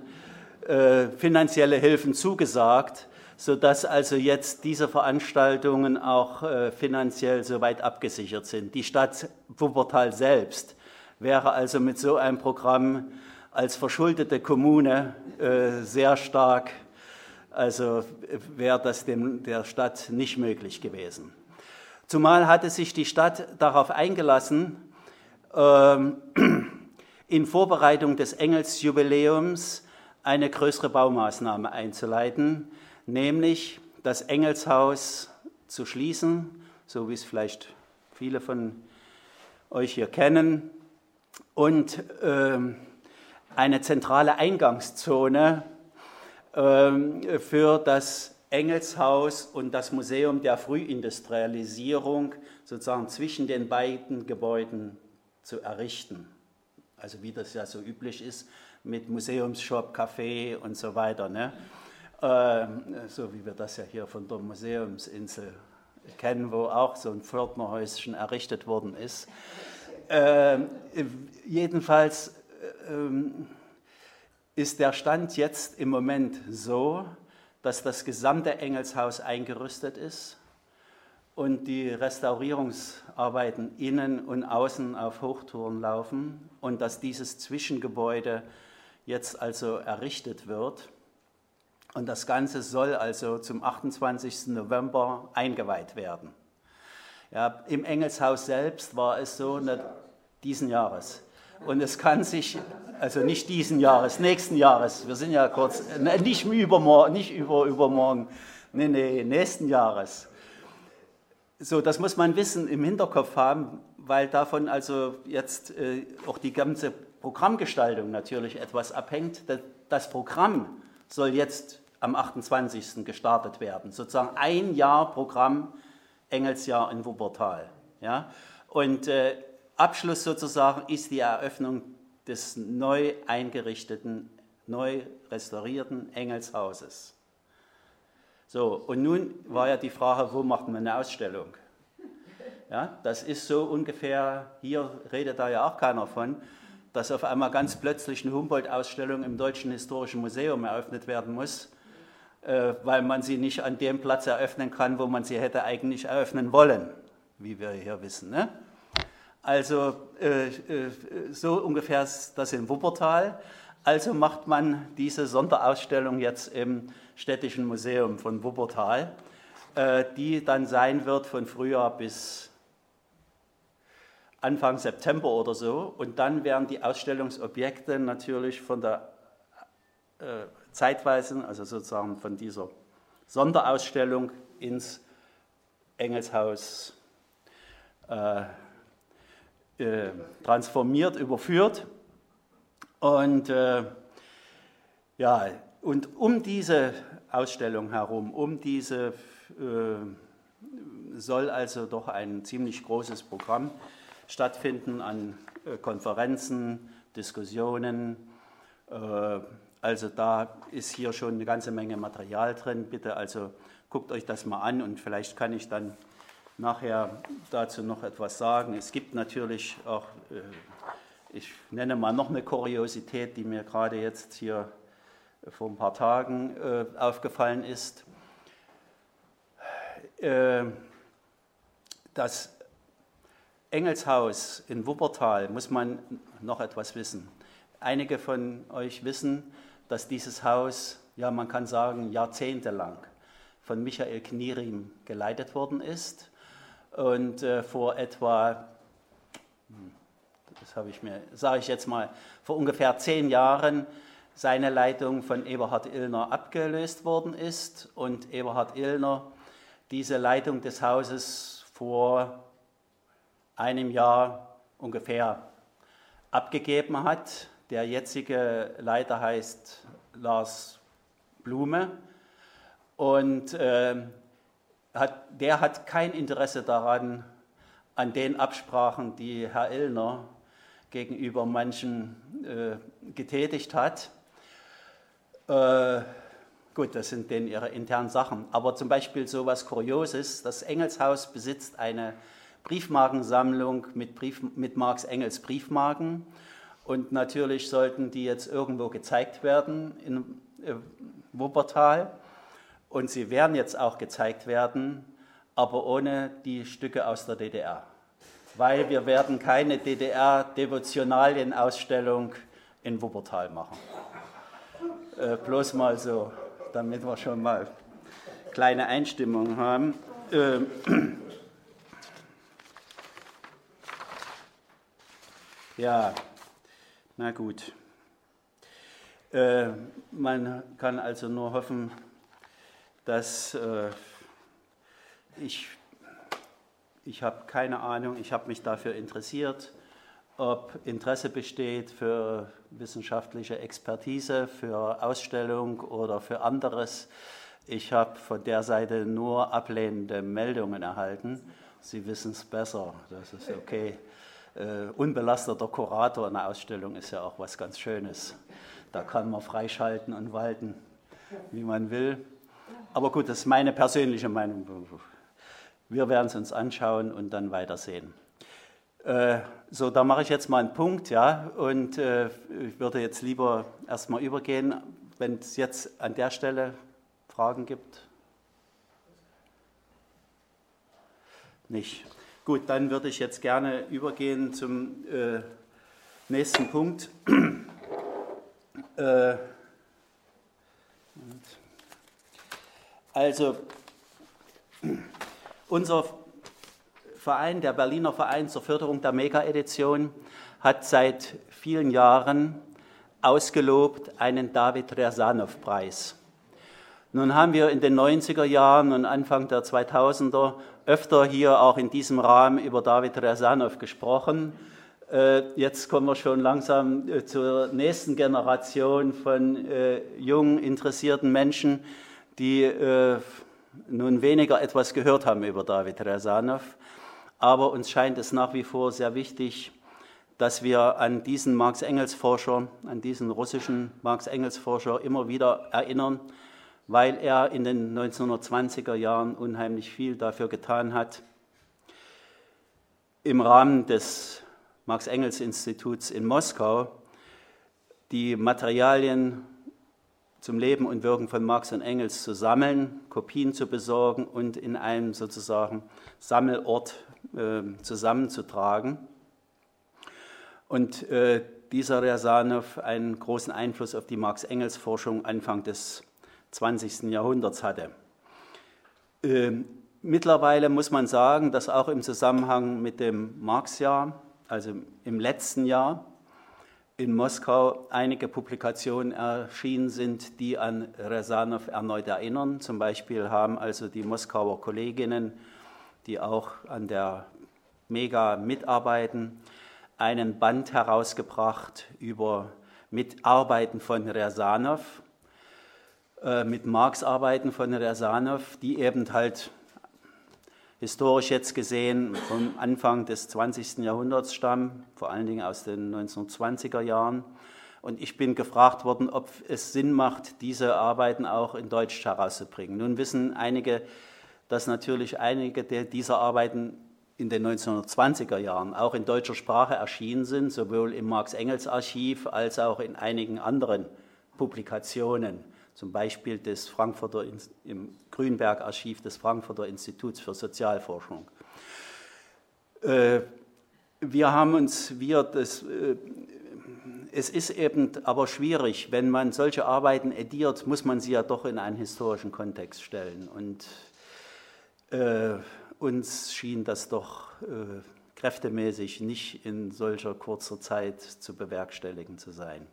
äh, finanzielle Hilfen zugesagt, sodass also jetzt diese Veranstaltungen auch äh, finanziell soweit abgesichert sind. Die Stadt Wuppertal selbst wäre also mit so einem Programm als verschuldete Kommune äh, sehr stark also wäre das dem, der Stadt nicht möglich gewesen. Zumal hatte sich die Stadt darauf eingelassen, ähm, in Vorbereitung des Engelsjubiläums eine größere Baumaßnahme einzuleiten, nämlich das Engelshaus zu schließen, so wie es vielleicht viele von euch hier kennen, und ähm, eine zentrale Eingangszone für das Engelshaus und das Museum der Frühindustrialisierung sozusagen zwischen den beiden Gebäuden zu errichten. Also wie das ja so üblich ist mit Museumsshop, Café und so weiter. Ne? Ähm, so wie wir das ja hier von der Museumsinsel kennen, wo auch so ein Pförtnerhäuschen errichtet worden ist. Ähm, jedenfalls ähm, ist der Stand jetzt im Moment so, dass das gesamte Engelshaus eingerüstet ist und die Restaurierungsarbeiten innen und außen auf Hochtouren laufen und dass dieses Zwischengebäude jetzt also errichtet wird. Und das Ganze soll also zum 28. November eingeweiht werden. Ja, Im Engelshaus selbst war es so, ne, diesen Jahres. Und es kann sich, also nicht diesen Jahres, nächsten Jahres, wir sind ja kurz, ne, nicht übermorgen, nicht über, übermorgen, nee, nee, nächsten Jahres. So, das muss man wissen, im Hinterkopf haben, weil davon also jetzt äh, auch die ganze Programmgestaltung natürlich etwas abhängt. Das Programm soll jetzt am 28. gestartet werden. Sozusagen ein Jahr Programm Engelsjahr in Wuppertal. Ja? Und äh, Abschluss sozusagen ist die Eröffnung des neu eingerichteten, neu restaurierten Engelshauses. So, und nun war ja die Frage, wo macht man eine Ausstellung? Ja, das ist so ungefähr, hier redet da ja auch keiner von, dass auf einmal ganz plötzlich eine Humboldt-Ausstellung im Deutschen Historischen Museum eröffnet werden muss, äh, weil man sie nicht an dem Platz eröffnen kann, wo man sie hätte eigentlich eröffnen wollen, wie wir hier wissen. Ne? Also äh, äh, so ungefähr ist das in Wuppertal. Also macht man diese Sonderausstellung jetzt im Städtischen Museum von Wuppertal, äh, die dann sein wird von Frühjahr bis Anfang September oder so. Und dann werden die Ausstellungsobjekte natürlich von der äh, zeitweisen, also sozusagen von dieser Sonderausstellung ins Engelshaus äh, äh, transformiert, überführt. Und äh, ja, und um diese Ausstellung herum, um diese äh, soll also doch ein ziemlich großes Programm stattfinden an äh, Konferenzen, Diskussionen. Äh, also da ist hier schon eine ganze Menge Material drin. Bitte also guckt euch das mal an und vielleicht kann ich dann nachher dazu noch etwas sagen. Es gibt natürlich auch, äh, ich nenne mal noch eine Kuriosität, die mir gerade jetzt hier vor ein paar Tagen äh, aufgefallen ist. Äh, das Engelshaus in Wuppertal muss man noch etwas wissen. Einige von euch wissen, dass dieses Haus, ja man kann sagen, jahrzehntelang von Michael Knierim geleitet worden ist und äh, vor etwa, hm, das habe ich mir, sage ich jetzt mal, vor ungefähr zehn Jahren seine Leitung von Eberhard Illner abgelöst worden ist und Eberhard Illner diese Leitung des Hauses vor einem Jahr ungefähr abgegeben hat. Der jetzige Leiter heißt Lars Blume und äh, hat, der hat kein Interesse daran, an den Absprachen, die Herr Illner gegenüber manchen äh, getätigt hat. Äh, gut, das sind denn ihre internen Sachen. Aber zum Beispiel so etwas Kurioses, das Engelshaus besitzt eine Briefmarkensammlung mit, Brief, mit Marx Engels Briefmarken. Und natürlich sollten die jetzt irgendwo gezeigt werden in äh, Wuppertal. Und sie werden jetzt auch gezeigt werden, aber ohne die Stücke aus der DDR. Weil wir werden keine DDR-Devotionalienausstellung in Wuppertal machen. Äh, bloß mal so, damit wir schon mal kleine Einstimmung haben. Äh, ja, na gut. Äh, man kann also nur hoffen, dass äh, ich, ich habe keine Ahnung, ich habe mich dafür interessiert, ob Interesse besteht für wissenschaftliche Expertise, für Ausstellung oder für anderes. Ich habe von der Seite nur ablehnende Meldungen erhalten. Sie wissen es besser, das ist okay. Uh, unbelasteter Kurator in der Ausstellung ist ja auch was ganz Schönes. Da kann man freischalten und walten, wie man will. Aber gut, das ist meine persönliche Meinung. Wir werden es uns anschauen und dann weitersehen. Äh, so, da mache ich jetzt mal einen Punkt, ja, und äh, ich würde jetzt lieber erstmal übergehen, wenn es jetzt an der Stelle Fragen gibt? Nicht. Gut, dann würde ich jetzt gerne übergehen zum äh, nächsten Punkt. also, unser Verein, der Berliner Verein zur Förderung der Mega-Edition, hat seit vielen Jahren ausgelobt einen David Rezanow-Preis. Nun haben wir in den 90er Jahren und Anfang der 2000er öfter hier auch in diesem Rahmen über David Rezanow gesprochen. Äh, jetzt kommen wir schon langsam äh, zur nächsten Generation von äh, jungen, interessierten Menschen, die nun weniger etwas gehört haben über David Rezanow. Aber uns scheint es nach wie vor sehr wichtig, dass wir an diesen Marx-Engels-Forscher, an diesen russischen Marx-Engels-Forscher immer wieder erinnern, weil er in den 1920er Jahren unheimlich viel dafür getan hat, im Rahmen des Marx-Engels-Instituts in Moskau die Materialien zum Leben und Wirken von Marx und Engels zu sammeln, Kopien zu besorgen und in einem sozusagen Sammelort äh, zusammenzutragen. Und äh, dieser Riasanow einen großen Einfluss auf die Marx-Engels-Forschung Anfang des 20. Jahrhunderts hatte. Ähm, mittlerweile muss man sagen, dass auch im Zusammenhang mit dem Marx-Jahr, also im letzten Jahr, in Moskau einige Publikationen erschienen sind, die an Rezanow erneut erinnern. Zum Beispiel haben also die Moskauer Kolleginnen, die auch an der Mega mitarbeiten, einen Band herausgebracht über Mitarbeiten von Rezanow äh, mit Marx-Arbeiten von Rezanow, die eben halt historisch jetzt gesehen vom Anfang des 20. Jahrhunderts stammen, vor allen Dingen aus den 1920er Jahren. Und ich bin gefragt worden, ob es Sinn macht, diese Arbeiten auch in Deutsch herauszubringen. Nun wissen einige, dass natürlich einige dieser Arbeiten in den 1920er Jahren auch in deutscher Sprache erschienen sind, sowohl im Marx-Engels-Archiv als auch in einigen anderen Publikationen zum Beispiel des Frankfurter, im Grünberg-Archiv des Frankfurter Instituts für Sozialforschung. Äh, wir haben uns, wir, das, äh, es ist eben aber schwierig, wenn man solche Arbeiten ediert, muss man sie ja doch in einen historischen Kontext stellen. Und äh, uns schien das doch äh, kräftemäßig nicht in solcher kurzer Zeit zu bewerkstelligen zu sein.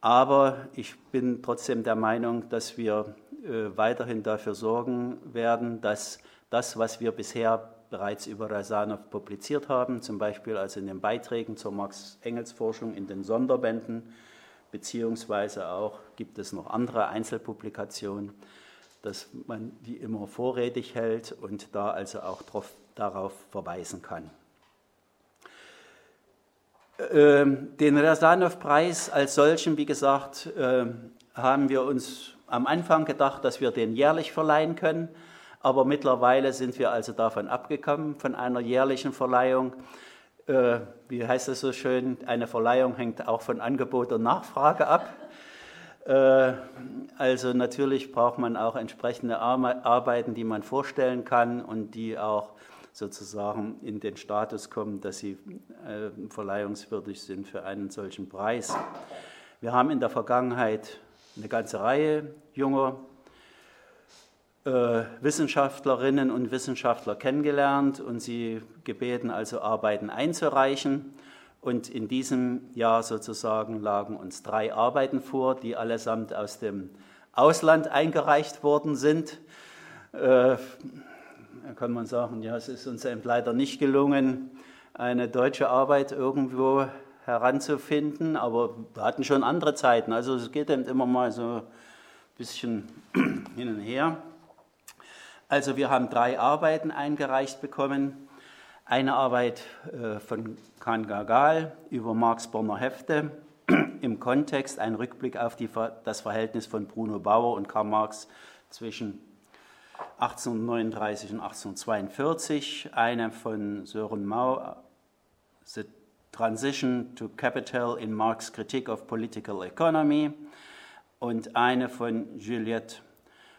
Aber ich bin trotzdem der Meinung, dass wir äh, weiterhin dafür sorgen werden, dass das, was wir bisher bereits über Rasanow publiziert haben, zum Beispiel also in den Beiträgen zur Marx-Engels-Forschung in den Sonderbänden, beziehungsweise auch gibt es noch andere Einzelpublikationen, dass man die immer vorrätig hält und da also auch drauf, darauf verweisen kann. Ähm, den Rasanow-Preis als solchen, wie gesagt, ähm, haben wir uns am Anfang gedacht, dass wir den jährlich verleihen können, aber mittlerweile sind wir also davon abgekommen, von einer jährlichen Verleihung. Äh, wie heißt es so schön, eine Verleihung hängt auch von Angebot und Nachfrage ab. Äh, also natürlich braucht man auch entsprechende Arbeiten, die man vorstellen kann und die auch sozusagen in den Status kommen, dass sie äh, verleihungswürdig sind für einen solchen Preis. Wir haben in der Vergangenheit eine ganze Reihe junger äh, Wissenschaftlerinnen und Wissenschaftler kennengelernt und sie gebeten, also Arbeiten einzureichen. Und in diesem Jahr sozusagen lagen uns drei Arbeiten vor, die allesamt aus dem Ausland eingereicht worden sind. Äh, kann man sagen, ja, es ist uns eben leider nicht gelungen, eine deutsche Arbeit irgendwo heranzufinden, aber wir hatten schon andere Zeiten. Also es geht eben immer mal so ein bisschen hin und her. Also wir haben drei Arbeiten eingereicht bekommen. Eine Arbeit äh, von Kahn Gagal über Marx Bonner Hefte im Kontext, ein Rückblick auf die, das Verhältnis von Bruno Bauer und Karl Marx zwischen 1839 und 1842, eine von Sören Mau, The Transition to Capital in Marx Critique of Political Economy und eine von Juliette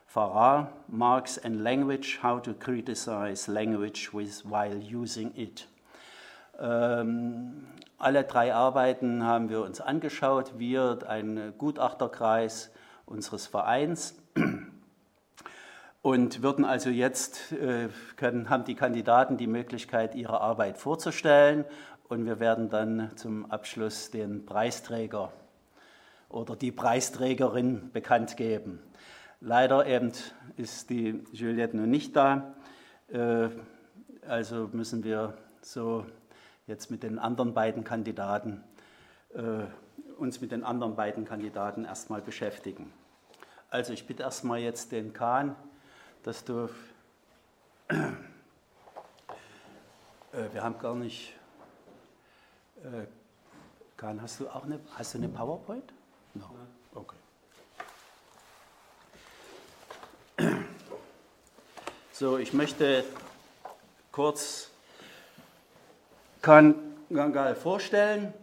Farrar, Marx and Language, How to Criticize Language with, while Using It. Ähm, alle drei Arbeiten haben wir uns angeschaut, wir, ein Gutachterkreis unseres Vereins. Und würden also jetzt, äh, können, haben die Kandidaten die Möglichkeit, ihre Arbeit vorzustellen. Und wir werden dann zum Abschluss den Preisträger oder die Preisträgerin bekannt geben. Leider eben ist die Juliette nun nicht da. Äh, also müssen wir so jetzt mit den anderen beiden Kandidaten, äh, uns mit den anderen beiden Kandidaten erstmal beschäftigen. Also ich bitte erstmal jetzt den Kahn, dass du, äh, wir haben gar nicht, äh, Kahn, hast du auch eine, hast du eine PowerPoint? No. Okay. So, ich möchte kurz Khan Gangal vorstellen.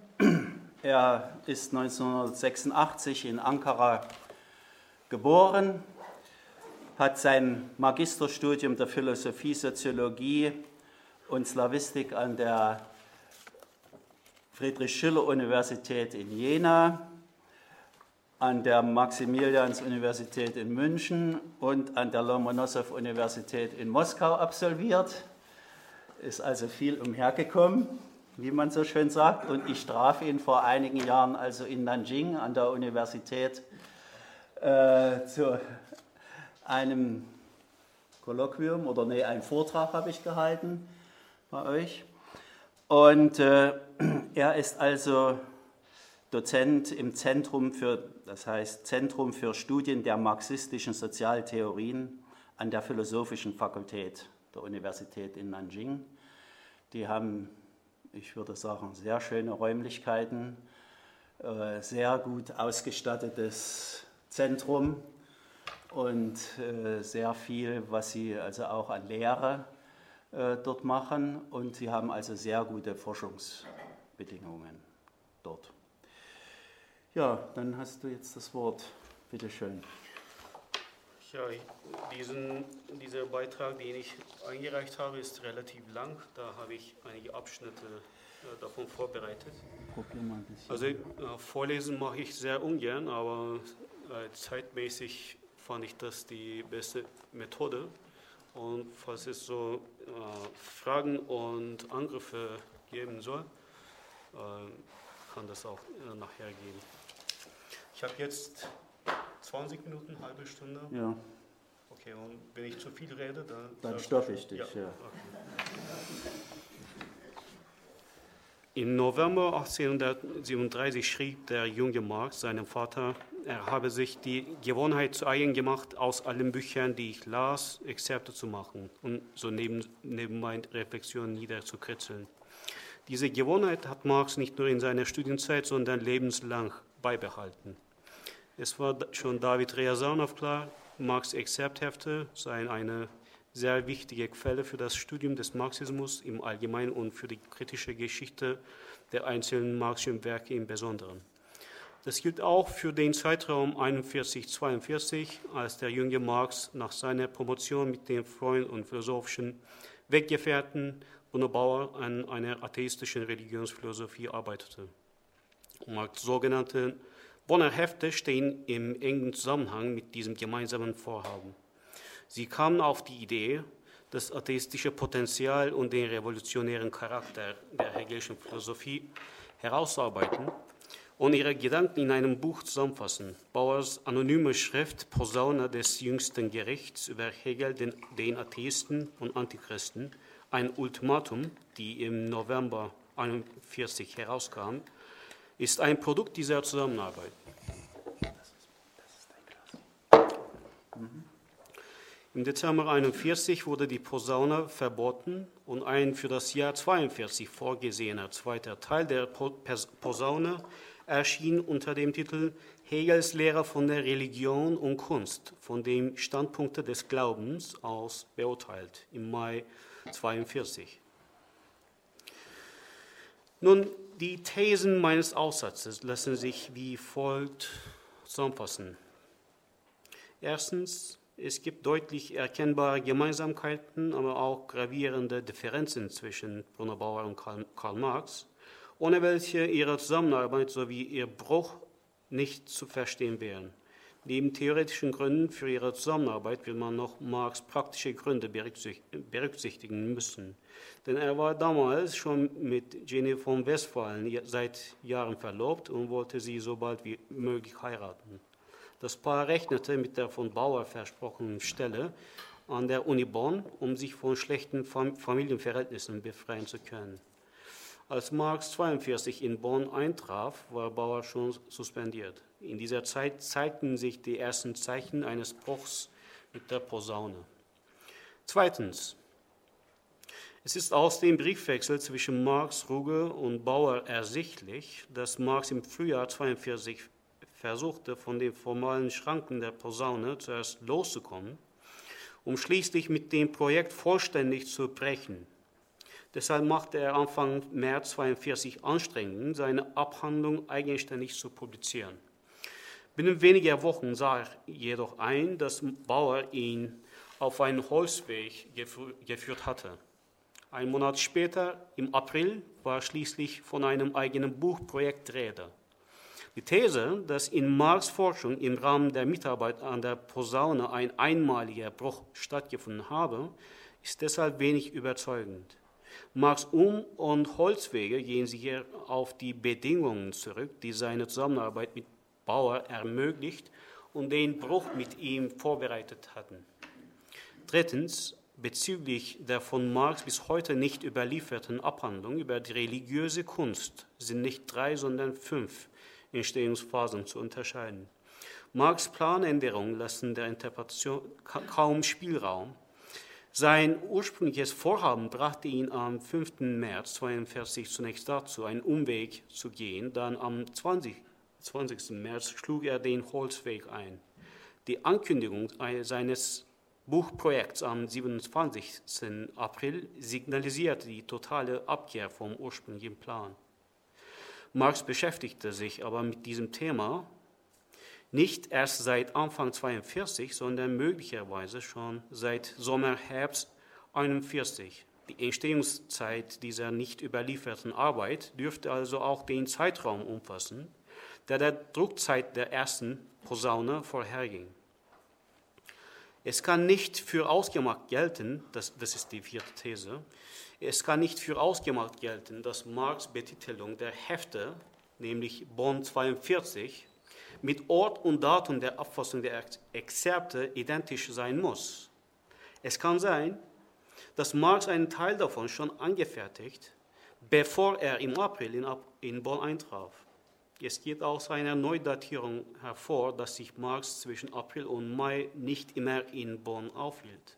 Er ist 1986 in Ankara geboren, hat sein Magisterstudium der Philosophie, Soziologie und Slawistik an der Friedrich-Schiller-Universität in Jena, an der Maximilians-Universität in München und an der Lomonossow-Universität in Moskau absolviert ist also viel umhergekommen, wie man so schön sagt. Und ich traf ihn vor einigen Jahren also in Nanjing an der Universität äh, zu einem Kolloquium oder nee, einen Vortrag habe ich gehalten bei euch. Und äh, er ist also Dozent im Zentrum für, das heißt Zentrum für Studien der marxistischen Sozialtheorien an der Philosophischen Fakultät der Universität in Nanjing. Die haben, ich würde sagen, sehr schöne Räumlichkeiten, äh, sehr gut ausgestattetes Zentrum und äh, sehr viel, was sie also auch an Lehre äh, dort machen. Und sie haben also sehr gute Forschungsbedingungen dort. Ja, dann hast du jetzt das Wort. Bitte schön. Ja, diesen, dieser Beitrag, den ich eingereicht habe, ist relativ lang. Da habe ich einige Abschnitte äh, davon vorbereitet. Also äh, vorlesen mache ich sehr ungern, aber äh, zeitmäßig fand ich das die beste Methode. Und falls es so äh, Fragen und Angriffe geben soll, äh, kann das auch äh, nachher gehen. Ich habe jetzt 20 Minuten, halbe Stunde? Ja. Okay, und wenn ich zu viel rede, dann. Dann stoppe ich dich, ja. ja. Okay. Im November 1837 schrieb der junge Marx seinem Vater, er habe sich die Gewohnheit zu eigen gemacht, aus allen Büchern, die ich las, Exzerpte zu machen und so neben, nebenbei Reflexionen niederzukritzeln. Diese Gewohnheit hat Marx nicht nur in seiner Studienzeit, sondern lebenslang beibehalten. Es war schon David Ryazanov klar, Marx Exzerpthefte seien eine sehr wichtige Quelle für das Studium des Marxismus im Allgemeinen und für die kritische Geschichte der einzelnen marxischen Werke im Besonderen. Das gilt auch für den Zeitraum 41-42, als der junge Marx nach seiner Promotion mit dem Freund und philosophischen Weggefährten Bruno Bauer an einer atheistischen Religionsphilosophie arbeitete. Marx sogenannte Bonner Hefte stehen im engen Zusammenhang mit diesem gemeinsamen Vorhaben. Sie kamen auf die Idee, das atheistische Potenzial und den revolutionären Charakter der Hegelischen Philosophie herauszuarbeiten und ihre Gedanken in einem Buch zusammenfassen. Bauers anonyme Schrift Posaune des jüngsten Gerichts über Hegel, den, den Atheisten und Antichristen, ein Ultimatum, die im November 1941 herauskam, ist ein Produkt dieser Zusammenarbeit. Im Dezember 1941 wurde die Posaune verboten und ein für das Jahr 42 vorgesehener zweiter Teil der Posaune erschien unter dem Titel Hegels Lehre von der Religion und Kunst von dem Standpunkte des Glaubens aus beurteilt im Mai 1942. Nun, die Thesen meines Aufsatzes lassen sich wie folgt zusammenfassen. Erstens, Es gibt deutlich erkennbare Gemeinsamkeiten, aber auch gravierende Differenzen zwischen Bruno Bauer und Karl Marx, ohne welche ihre Zusammenarbeit sowie ihr Bruch nicht zu verstehen wären. Neben theoretischen Gründen für ihre Zusammenarbeit wird man noch Marx praktische Gründe berücksichtigen müssen. Denn er war damals schon mit Jenny von Westphalen seit Jahren verlobt und wollte sie so bald wie möglich heiraten. Das Paar rechnete mit der von Bauer versprochenen Stelle an der Uni Bonn, um sich von schlechten Familienverhältnissen befreien zu können. Als Marx 42 in Bonn eintraf, war Bauer schon suspendiert. In dieser Zeit zeigten sich die ersten Zeichen eines Bruchs mit der Posaune. Zweitens, es ist aus dem Briefwechsel zwischen Marx, Ruge und Bauer ersichtlich, dass Marx im Frühjahr 1942 versuchte, von den formalen Schranken der Posaune zuerst loszukommen, um schließlich mit dem Projekt vollständig zu brechen. Deshalb machte er Anfang März 1942 Anstrengungen, seine Abhandlung eigenständig zu publizieren. Binnen weniger Wochen sah er jedoch ein, dass Bauer ihn auf einen Holzweg geführt hatte. Ein Monat später, im April, war schließlich von einem eigenen Buchprojekt Rede. Die These, dass in Marx Forschung im Rahmen der Mitarbeit an der Posaune ein einmaliger Bruch stattgefunden habe, ist deshalb wenig überzeugend. Marx Um- und Holzwege gehen hier auf die Bedingungen zurück, die seine Zusammenarbeit mit Bauer ermöglicht und den Bruch mit ihm vorbereitet hatten. Drittens, bezüglich der von Marx bis heute nicht überlieferten Abhandlung über die religiöse Kunst sind nicht drei, sondern fünf Entstehungsphasen zu unterscheiden. Marx Planänderungen lassen der Interpretation kaum Spielraum. Sein ursprüngliches Vorhaben brachte ihn am 5. März 1942 zunächst dazu, einen Umweg zu gehen. Dann am 20. 20. März schlug er den Holzweg ein. Die Ankündigung seines Buchprojekts am 27. April signalisierte die totale Abkehr vom ursprünglichen Plan. Marx beschäftigte sich aber mit diesem Thema nicht erst seit Anfang 42, sondern möglicherweise schon seit Sommer, Herbst 41. Die Entstehungszeit dieser nicht überlieferten Arbeit dürfte also auch den Zeitraum umfassen, der der Druckzeit der ersten Posaune vorherging. Es kann nicht für ausgemacht gelten, das, das ist die vierte These, es kann nicht für ausgemacht gelten, dass Marx Betitelung der Hefte, nämlich Bonn 42, mit Ort und Datum der Abfassung der Exzerpte identisch sein muss. Es kann sein, dass Marx einen Teil davon schon angefertigt, bevor er im April in, Bonn eintraf. Es geht aus einer Neudatierung hervor, dass sich Marx zwischen April und Mai nicht immer in Bonn aufhielt.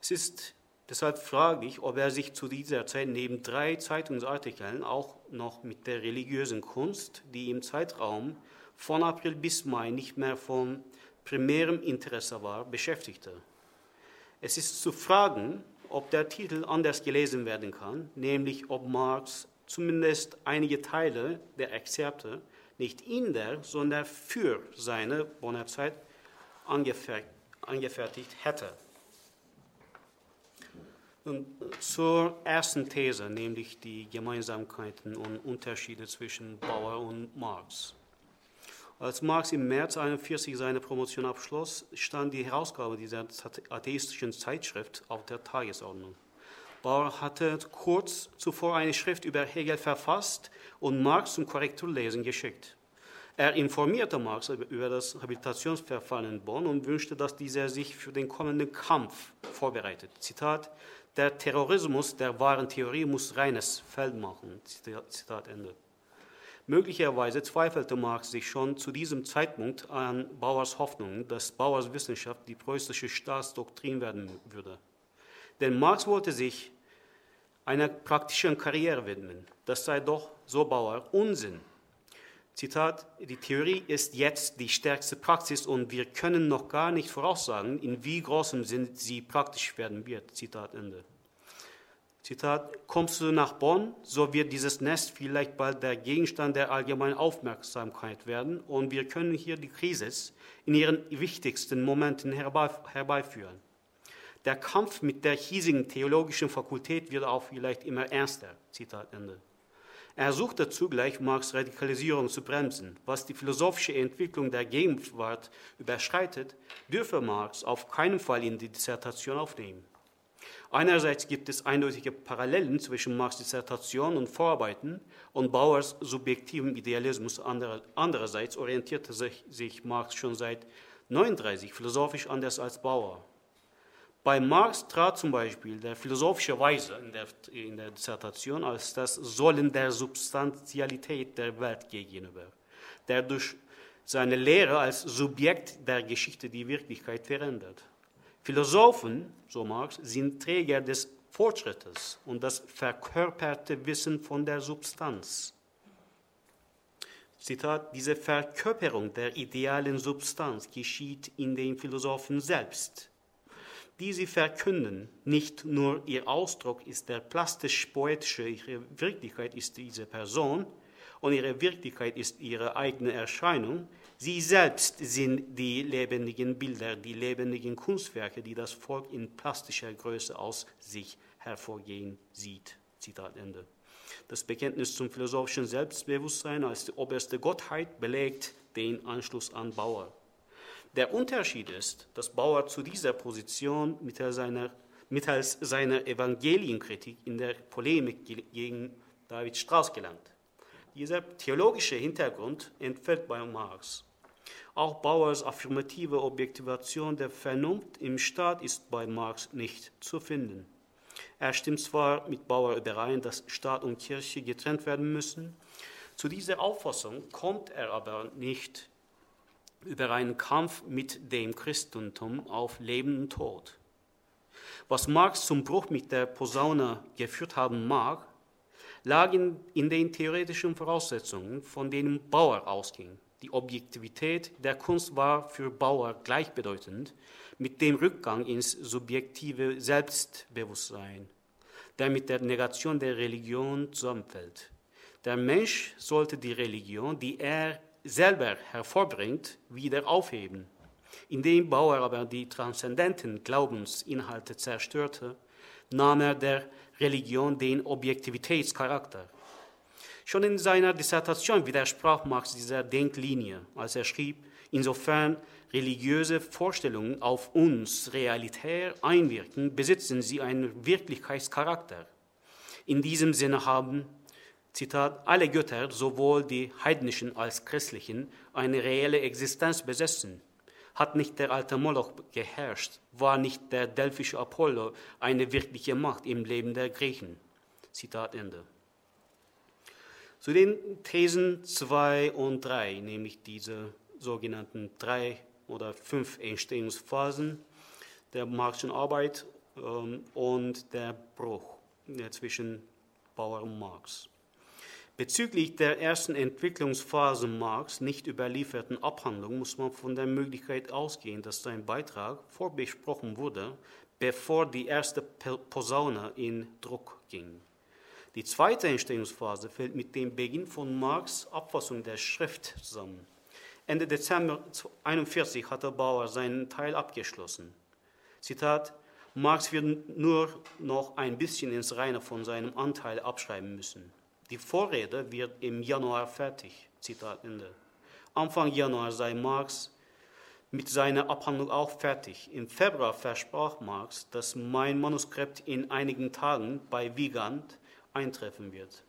Es ist deshalb fraglich, ob er sich zu dieser Zeit neben drei Zeitungsartikeln auch noch mit der religiösen Kunst, die im Zeitraum von April bis Mai nicht mehr von primärem Interesse war, beschäftigte. Es ist zu fragen, ob der Titel anders gelesen werden kann, nämlich ob Marx zumindest einige Teile der Exzerpte nicht in der, sondern für seine Bonner Zeit angefertigt hätte. Und zur ersten These, nämlich die Gemeinsamkeiten und Unterschiede zwischen Bauer und Marx. Als Marx im März 1941 seine Promotion abschloss, stand die Herausgabe dieser atheistischen Zeitschrift auf der Tagesordnung. Bauer hatte kurz zuvor eine Schrift über Hegel verfasst und Marx zum Korrekturlesen geschickt. Er informierte Marx über das Habilitationsverfahren in Bonn und wünschte, dass dieser sich für den kommenden Kampf vorbereitet. Zitat: Der Terrorismus der wahren Theorie muss reines Feld machen. Zitat Ende. Möglicherweise zweifelte Marx sich schon zu diesem Zeitpunkt an Bauers Hoffnung, dass Bauers Wissenschaft die preußische Staatsdoktrin werden würde. Denn Marx wollte sich einer praktischen Karriere widmen. Das sei doch, so Bauer, Unsinn. Zitat, die Theorie ist jetzt die stärkste Praxis und wir können noch gar nicht voraussagen, in wie großem Sinn sie praktisch werden wird. Zitat Ende. Zitat, kommst du nach Bonn, so wird dieses Nest vielleicht bald der Gegenstand der allgemeinen Aufmerksamkeit werden und wir können hier die Krise in ihren wichtigsten Momenten herbeiführen. Der Kampf mit der hiesigen theologischen Fakultät wird auch vielleicht immer ernster. Zitat Ende. Er suchte zugleich, Marx Radikalisierung zu bremsen. Was die philosophische Entwicklung der Gegenwart überschreitet, dürfe Marx auf keinen Fall in die Dissertation aufnehmen. Einerseits gibt es eindeutige Parallelen zwischen Marx' Dissertation und Vorarbeiten und Bauers subjektivem Idealismus. Andererseits orientierte sich, sich Marx schon seit 1939 philosophisch anders als Bauer. Bei Marx trat zum Beispiel der philosophische Weise in der, in der Dissertation als das Sollen der Substantialität der Welt gegenüber, der durch seine Lehre als Subjekt der Geschichte die Wirklichkeit verändert. Philosophen, so Marx, sind Träger des Fortschrittes und das verkörperte Wissen von der Substanz. Zitat, diese Verkörperung der idealen Substanz geschieht in den Philosophen selbst, die sie verkünden. Nicht nur ihr Ausdruck ist der plastisch-poetische, ihre Wirklichkeit ist diese Person und ihre Wirklichkeit ist ihre eigene Erscheinung, Sie selbst sind die lebendigen Bilder, die lebendigen Kunstwerke, die das Volk in plastischer Größe aus sich hervorgehen sieht. Zitat Ende. Das Bekenntnis zum philosophischen Selbstbewusstsein als die oberste Gottheit belegt den Anschluss an Bauer. Der Unterschied ist, dass Bauer zu dieser Position mittels seiner, mittels seiner Evangelienkritik in der Polemik gegen David Strauss gelangt. Dieser theologische Hintergrund entfällt bei Marx. Auch Bauers affirmative Objektivation der Vernunft im Staat ist bei Marx nicht zu finden. Er stimmt zwar mit Bauer überein, dass Staat und Kirche getrennt werden müssen, zu dieser Auffassung kommt er aber nicht über einen Kampf mit dem Christentum auf Leben und Tod. Was Marx zum Bruch mit der Posaune geführt haben mag, lag in, in den theoretischen Voraussetzungen, von denen Bauer ausging. Die Objektivität der Kunst war für Bauer gleichbedeutend mit dem Rückgang ins subjektive Selbstbewusstsein, der mit der Negation der Religion zusammenfällt. Der Mensch sollte die Religion, die er selber hervorbringt, wieder aufheben. Indem Bauer aber die transzendenten Glaubensinhalte zerstörte, nahm er der Religion den Objektivitätscharakter. Schon in seiner Dissertation widersprach Marx dieser Denklinie, als er schrieb, insofern religiöse Vorstellungen auf uns realitär einwirken, besitzen sie einen Wirklichkeitscharakter. In diesem Sinne haben, Zitat, alle Götter, sowohl die heidnischen als christlichen, eine reelle Existenz besessen. Hat nicht der alte Moloch geherrscht, war nicht der delphische Apollo eine wirkliche Macht im Leben der Griechen. Zitat Ende. Zu den Thesen 2 und 3, nämlich diese sogenannten drei oder fünf Entstehungsphasen der Marxischen Arbeit ähm, und der Bruch zwischen Bauer und Marx. Bezüglich der ersten Entwicklungsphase Marx nicht überlieferten Abhandlung muss man von der Möglichkeit ausgehen, dass sein Beitrag vorbesprochen wurde, bevor die erste Posaune in Druck ging. Die zweite Entstehungsphase fällt mit dem Beginn von Marx' Abfassung der Schrift zusammen. Ende Dezember 1941 hatte Bauer seinen Teil abgeschlossen. Zitat, Marx wird nur noch ein bisschen ins Reine von seinem Anteil abschreiben müssen. Die Vorrede wird im Januar fertig. Zitat Ende. Anfang Januar sei Marx mit seiner Abhandlung auch fertig. Im Februar versprach Marx, dass mein Manuskript in einigen Tagen bei Wiegand eintreffen wird.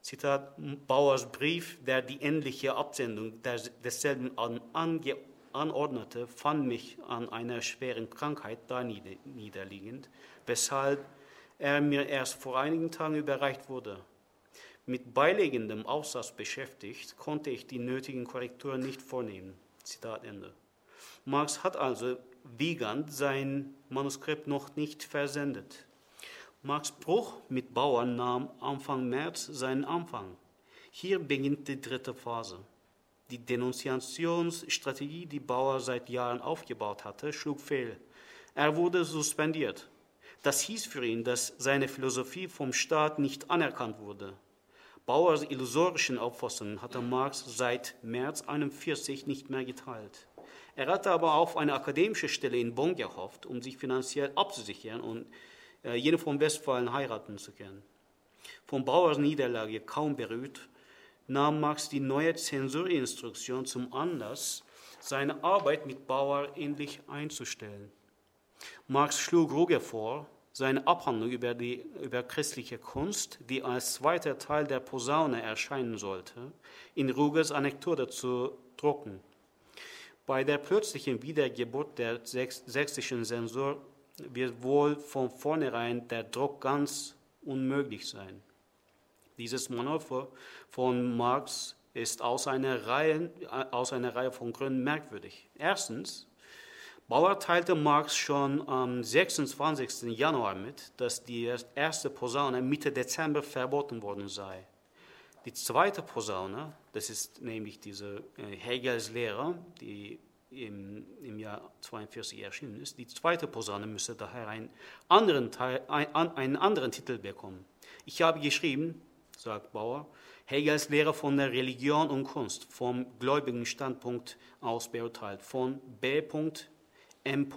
Zitat Bauers Brief, der die endliche Absendung desselben an, ange, anordnete, fand mich an einer schweren Krankheit da niederliegend, weshalb er mir erst vor einigen Tagen überreicht wurde. Mit beilegendem Aufsatz beschäftigt, konnte ich die nötigen Korrekturen nicht vornehmen. Zitat Ende. Marx hat also Wiegand sein Manuskript noch nicht versendet. Marx Bruch mit Bauern nahm Anfang März seinen Anfang. Hier beginnt die dritte Phase. Die Denunziationsstrategie, die Bauer seit Jahren aufgebaut hatte, schlug fehl. Er wurde suspendiert. Das hieß für ihn, dass seine Philosophie vom Staat nicht anerkannt wurde. Bauers illusorischen Auffassungen hatte Marx seit März 1941 nicht mehr geteilt. Er hatte aber auf eine akademische Stelle in Bonn gehofft, um sich finanziell abzusichern und äh, jene von Westfalen heiraten zu können. Von Bauers Niederlage kaum berührt, nahm Marx die neue Zensurinstruktion zum Anlass, seine Arbeit mit Bauer ähnlich einzustellen. Marx schlug Ruge vor, seine Abhandlung über, die, über christliche Kunst, die als zweiter Teil der Posaune erscheinen sollte, in Rugers Anekdote zu drucken. Bei der plötzlichen Wiedergeburt der sächsischen Zensur wird wohl von vornherein der Druck ganz unmöglich sein. Dieses Manöver von Marx ist aus einer Reihe, aus einer Reihe von Gründen merkwürdig. Erstens, Bauer teilte Marx schon am 26. Januar mit, dass die erste Posaune Mitte Dezember verboten worden sei. Die zweite Posaune, das ist nämlich diese äh, Hegels Lehre, die im, im Jahr 42 erschienen ist, die zweite Posaune müsse daher einen anderen, Teil, ein, einen anderen Titel bekommen. Ich habe geschrieben, sagt Bauer, Hegels Lehre von der Religion und Kunst vom gläubigen Standpunkt aus beurteilt, von B. M.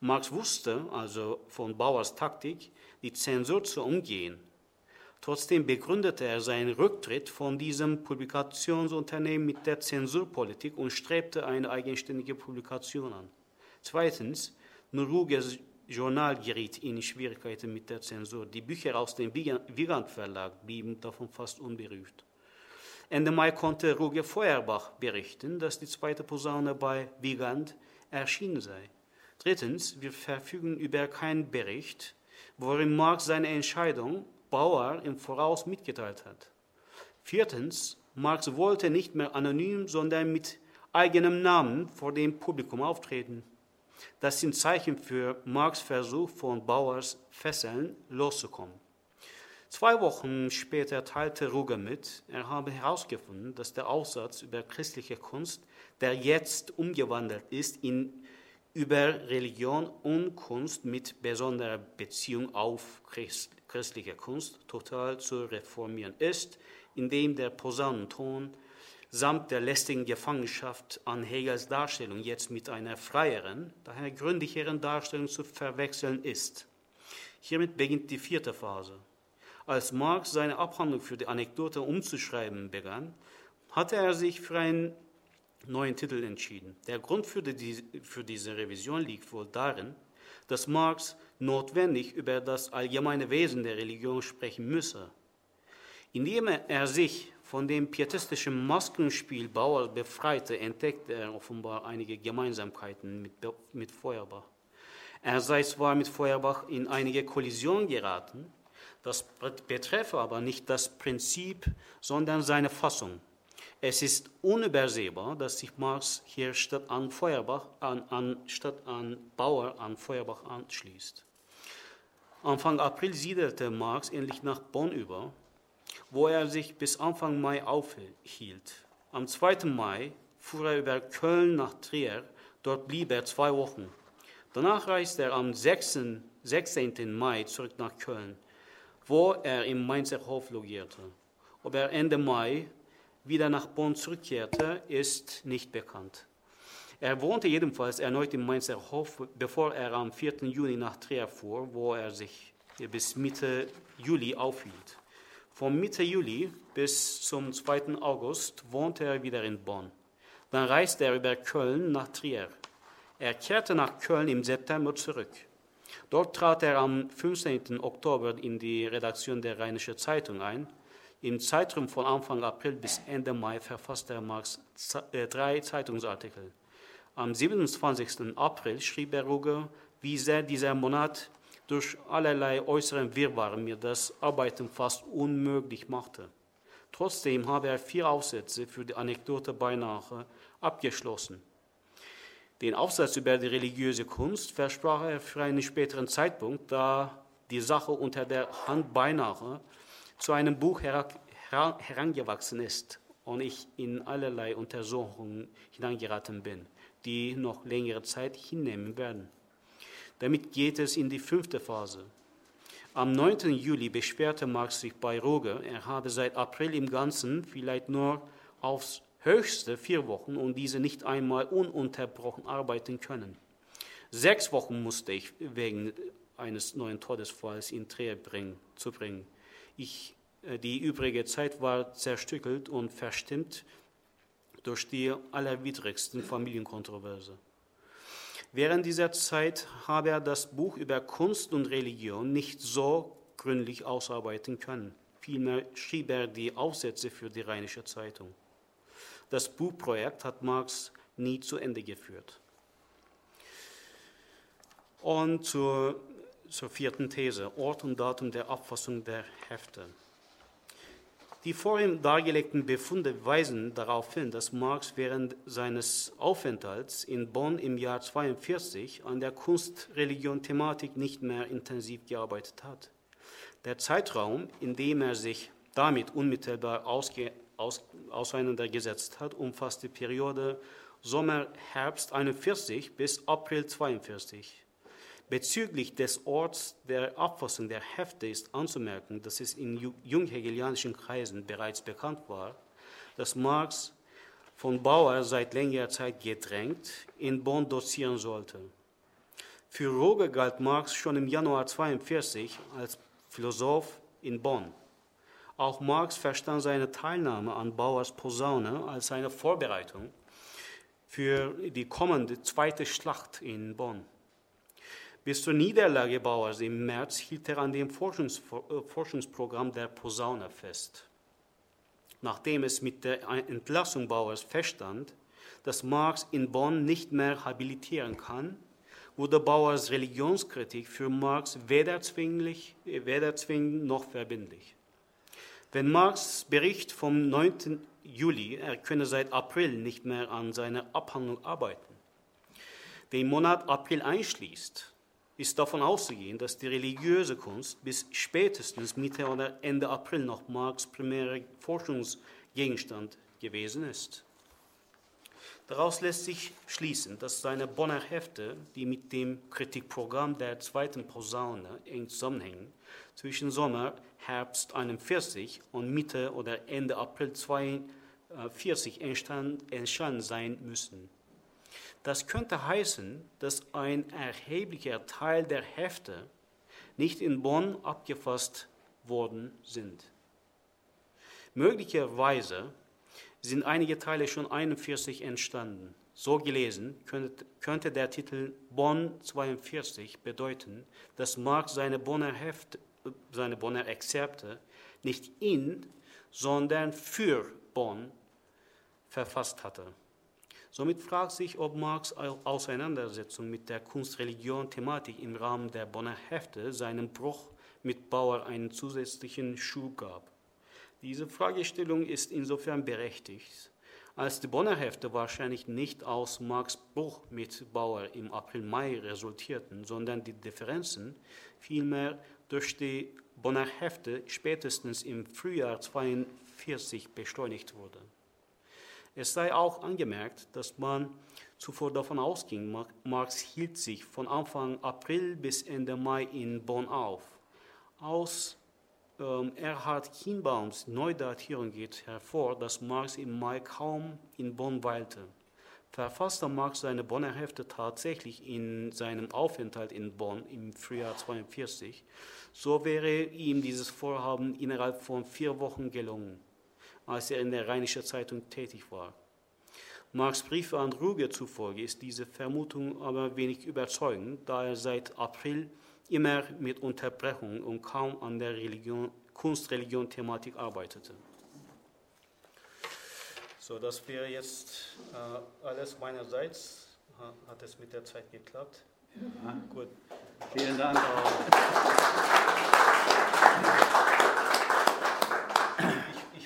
Marx wusste also von Bauers Taktik, die Zensur zu umgehen. Trotzdem begründete er seinen Rücktritt von diesem Publikationsunternehmen mit der Zensurpolitik und strebte eine eigenständige Publikation an. Zweitens, Nurugers Journal geriet in Schwierigkeiten mit der Zensur. Die Bücher aus dem Wigand Verlag blieben davon fast unberührt. Ende Mai konnte Ruge Feuerbach berichten, dass die zweite Posaune bei Wigand erschienen sei. Drittens, wir verfügen über keinen Bericht, worin Marx seine Entscheidung Bauer im Voraus mitgeteilt hat. Viertens, Marx wollte nicht mehr anonym, sondern mit eigenem Namen vor dem Publikum auftreten. Das sind Zeichen für Marx Versuch, von Bauers Fesseln loszukommen. Zwei Wochen später teilte Ruger mit, er habe herausgefunden, dass der Aufsatz über christliche Kunst der jetzt umgewandelt ist in über Religion und Kunst mit besonderer Beziehung auf christliche Kunst total zu reformieren ist, indem der Posaunenton samt der lästigen Gefangenschaft an Hegels Darstellung jetzt mit einer freieren, daher gründlicheren Darstellung zu verwechseln ist. Hiermit beginnt die vierte Phase. Als Marx seine Abhandlung für die Anekdote umzuschreiben begann, hatte er sich für einen neuen Titel entschieden. Der Grund für, die, für diese Revision liegt wohl darin, dass Marx notwendig über das allgemeine Wesen der Religion sprechen müsse. Indem er sich von dem pietistischen Maskenspiel Bauer befreite, entdeckte er offenbar einige Gemeinsamkeiten mit, mit Feuerbach. Er sei zwar mit Feuerbach in einige Kollision geraten, das betreffe aber nicht das Prinzip, sondern seine Fassung. Es ist unübersehbar, dass sich Marx hier statt an Feuerbach an, an, statt an Bauer an Feuerbach anschließt. Anfang April siedelte Marx endlich nach Bonn über, wo er sich bis Anfang Mai aufhielt. Am 2. Mai fuhr er über Köln nach Trier, dort blieb er zwei Wochen. Danach reiste er am 6. 16. Mai zurück nach Köln, wo er im Mainzer Hof logierte. Ob er Ende Mai wieder nach Bonn zurückkehrte, ist nicht bekannt. Er wohnte jedenfalls erneut im Mainzer Hof, bevor er am 4. Juni nach Trier fuhr, wo er sich bis Mitte Juli aufhielt. Von Mitte Juli bis zum 2. August wohnte er wieder in Bonn. Dann reiste er über Köln nach Trier. Er kehrte nach Köln im September zurück. Dort trat er am 15. Oktober in die Redaktion der Rheinische Zeitung ein im Zeitraum von Anfang April bis Ende Mai verfasste Marx äh, drei Zeitungsartikel. Am 27. April schrieb er Ruger, wie sehr dieser Monat durch allerlei äußeren Wirrwarr mir das Arbeiten fast unmöglich machte. Trotzdem habe er vier Aufsätze für die Anekdote beinahe abgeschlossen. Den Aufsatz über die religiöse Kunst versprach er für einen späteren Zeitpunkt, da die Sache unter der Hand beinahe zu einem Buch herangewachsen ist und ich in allerlei Untersuchungen hineingeraten bin, die noch längere Zeit hinnehmen werden. Damit geht es in die fünfte Phase. Am 9. Juli beschwerte Marx sich bei Roger, er habe seit April im Ganzen vielleicht nur aufs höchste vier Wochen und diese nicht einmal ununterbrochen arbeiten können. Sechs Wochen musste ich wegen eines neuen Todesfalls in Trehe bringen, zu bringen. Ich, äh, die übrige Zeit war zerstückelt und verstimmt durch die allerwidrigsten Familienkontroverse. Während dieser Zeit habe er das Buch über Kunst und Religion nicht so gründlich ausarbeiten können. Vielmehr schrieb er die Aufsätze für die Rheinische Zeitung. Das Buchprojekt hat Marx nie zu Ende geführt. Und zur, zur vierten These, Ort und Datum der Abfassung der Hefte. Die vorhin dargelegten Befunde weisen darauf hin, dass Marx während seines Aufenthalts in Bonn im Jahr 42 an der Kunst-Religion-Thematik nicht mehr intensiv gearbeitet hat. Der Zeitraum, in dem er sich damit unmittelbar ausge, aus, auseinandergesetzt hat, umfasst die Periode Sommer-Herbst 41 bis April 42. Bezüglich des Orts der Abfassung der Hefte ist anzumerken, dass es in junghegelianischen Kreisen bereits bekannt war, dass Marx von Bauer seit längerer Zeit gedrängt in Bonn dozieren sollte. Für Roger galt Marx schon im Januar 1942 als Philosoph in Bonn. Auch Marx verstand seine Teilnahme an Bauers Posaune als eine Vorbereitung für die kommende zweite Schlacht in Bonn. Bis zur Niederlage Bauers im März hielt er an dem Forschungs äh, Forschungsprogramm der Posaune fest. Nachdem es mit der Entlassung Bauers feststand, dass Marx in Bonn nicht mehr habilitieren kann, wurde Bauers Religionskritik für Marx weder, weder zwingend noch verbindlich. Wenn Marx Bericht vom 9. Juli, er könne seit April nicht mehr an seiner Abhandlung arbeiten, den Monat April einschließt, ist davon auszugehen, dass die religiöse Kunst bis spätestens Mitte oder Ende April noch Marx' primärer Forschungsgegenstand gewesen ist. Daraus lässt sich schließen, dass seine Bonner Hefte, die mit dem Kritikprogramm der zweiten Posaune eng zusammenhängen, zwischen Sommer, Herbst 41 und Mitte oder Ende April 42 entstanden sein müssen. Das könnte heißen, dass ein erheblicher Teil der Hefte nicht in Bonn abgefasst worden sind. Möglicherweise sind einige Teile schon 41 entstanden. So gelesen könnte, könnte der Titel Bonn 42 bedeuten, dass Marx seine Bonner, Heft, seine Bonner Exzerpte nicht in, sondern für Bonn verfasst hatte. Somit fragt sich, ob Marx Auseinandersetzung mit der Kunst-Religion-Thematik im Rahmen der Bonner Hefte seinem Bruch mit Bauer einen zusätzlichen Schub gab. Diese Fragestellung ist insofern berechtigt, als die Bonner Hefte wahrscheinlich nicht aus Marx Bruch mit Bauer im April-Mai resultierten, sondern die Differenzen vielmehr durch die Bonner Hefte spätestens im Frühjahr 1942 beschleunigt wurden. Es sei auch angemerkt, dass man zuvor davon ausging, Marx hielt sich von Anfang April bis Ende Mai in Bonn auf. Aus ähm, Erhard Kienbaums Neudatierung geht hervor, dass Marx im Mai kaum in Bonn weilte. Verfasste Marx seine Bonner Hefte tatsächlich in seinem Aufenthalt in Bonn im Frühjahr 1942, so wäre ihm dieses Vorhaben innerhalb von vier Wochen gelungen als er in der Rheinischen Zeitung tätig war. Marx Briefe an Ruge zufolge ist diese Vermutung aber wenig überzeugend, da er seit April immer mit Unterbrechungen und kaum an der Kunst-Religion-Thematik arbeitete. So, das wäre jetzt äh, alles meinerseits. Hat es mit der Zeit geklappt? Ja, gut. Vielen Dank.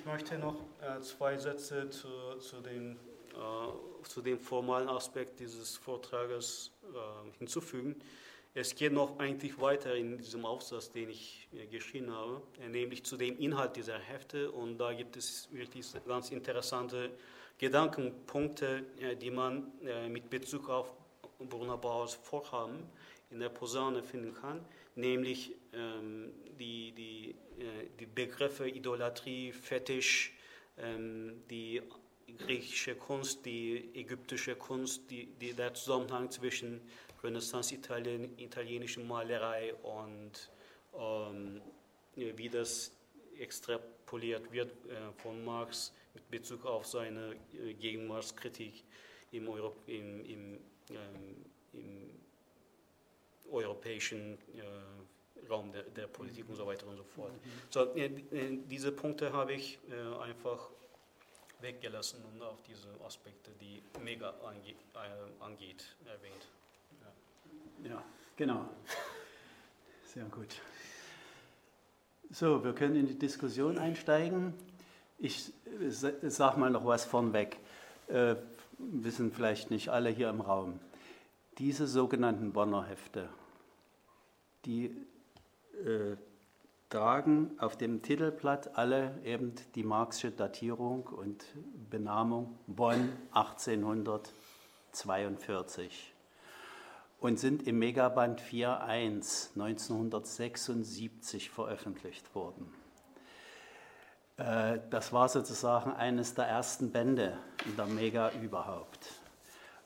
möchte noch äh, zwei Sätze zu, zu, den, äh, zu dem formalen Aspekt dieses Vortrages äh, hinzufügen. Es geht noch eigentlich weiter in diesem Aufsatz, den ich äh, geschrieben habe, äh, nämlich zu dem Inhalt dieser Hefte. Und da gibt es wirklich ganz interessante Gedankenpunkte, äh, die man mit Bezug auf Brunner Bauers Vorhaben in der Posaune finden kann, nämlich ähm, die, die, äh, die Begriffe Idolatrie, Fetisch, ähm, die griechische Kunst, die ägyptische Kunst, die, die, der Zusammenhang zwischen Renaissance -Italien, italienischen Malerei und ähm, wie das extrapoliert wird äh, von Marx mit Bezug auf seine äh, Gegenwartskritik im, Euro, im, im, ähm, im europäischen äh, Raum der, der, Politik und so weiter und so fort. Mhm. So, äh, äh, diese Punkte habe ich äh, einfach weggelassen und auch diese Aspekte, die Mega ange angeht, erwähnt. Ja. genau. Sehr gut. So, wir können in die Diskussion einsteigen. Ich sage mal noch was vornweg. Äh, wissen vielleicht nicht alle hier im Raum. Diese sogenannten Bonner Hefte, die äh, tragen auf dem Titelblatt alle eben die Marxische Datierung und Benamung Bonn 1842 und sind im Megaband 4.1 1976 veröffentlicht worden. Äh, das war sozusagen eines der ersten Bände in der Mega überhaupt.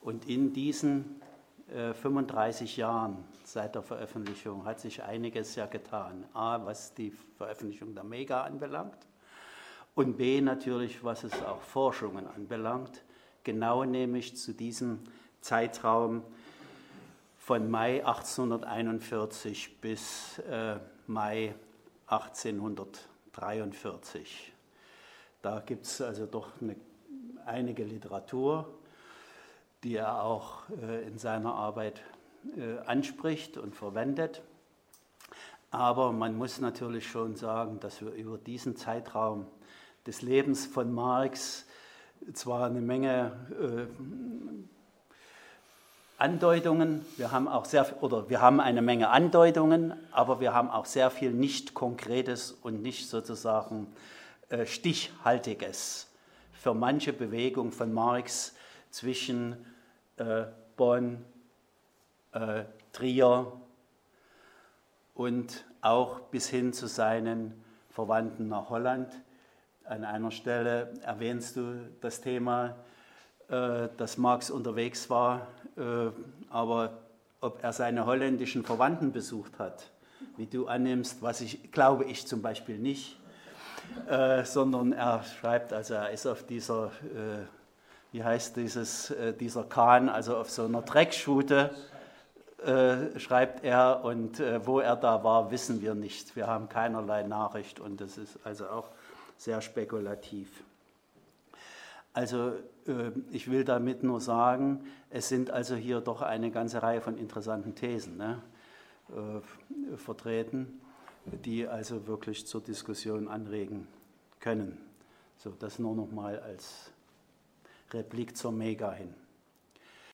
Und in diesen 35 äh, Jahren seit der Veröffentlichung hat sich einiges ja getan. A, was die Veröffentlichung der Mega anbelangt und B, natürlich, was es auch Forschungen anbelangt. Genau nämlich zu diesem Zeitraum von Mai 1841 bis äh, Mai 1843. Da gibt es also doch eine, einige Literatur die er auch äh, in seiner Arbeit äh, anspricht und verwendet. Aber man muss natürlich schon sagen, dass wir über diesen Zeitraum des Lebens von Marx zwar eine Menge äh, Andeutungen, wir haben auch sehr oder wir haben eine Menge Andeutungen, aber wir haben auch sehr viel nicht konkretes und nicht sozusagen stichhaltiges für manche Bewegung von Marx zwischen äh, Bonn, äh, Trier und auch bis hin zu seinen Verwandten nach Holland. An einer Stelle erwähnst du das Thema, äh, dass Marx unterwegs war, äh, aber ob er seine holländischen Verwandten besucht hat, wie du annimmst, was ich glaube ich zum Beispiel nicht, äh, sondern er schreibt, also er ist auf dieser äh, wie heißt dieses, äh, dieser Kahn, also auf so einer Dreckschute äh, schreibt er und äh, wo er da war, wissen wir nicht. Wir haben keinerlei Nachricht und das ist also auch sehr spekulativ. Also äh, ich will damit nur sagen, es sind also hier doch eine ganze Reihe von interessanten Thesen ne, äh, vertreten, die also wirklich zur Diskussion anregen können. So, das nur noch mal als Replik zur Mega hin.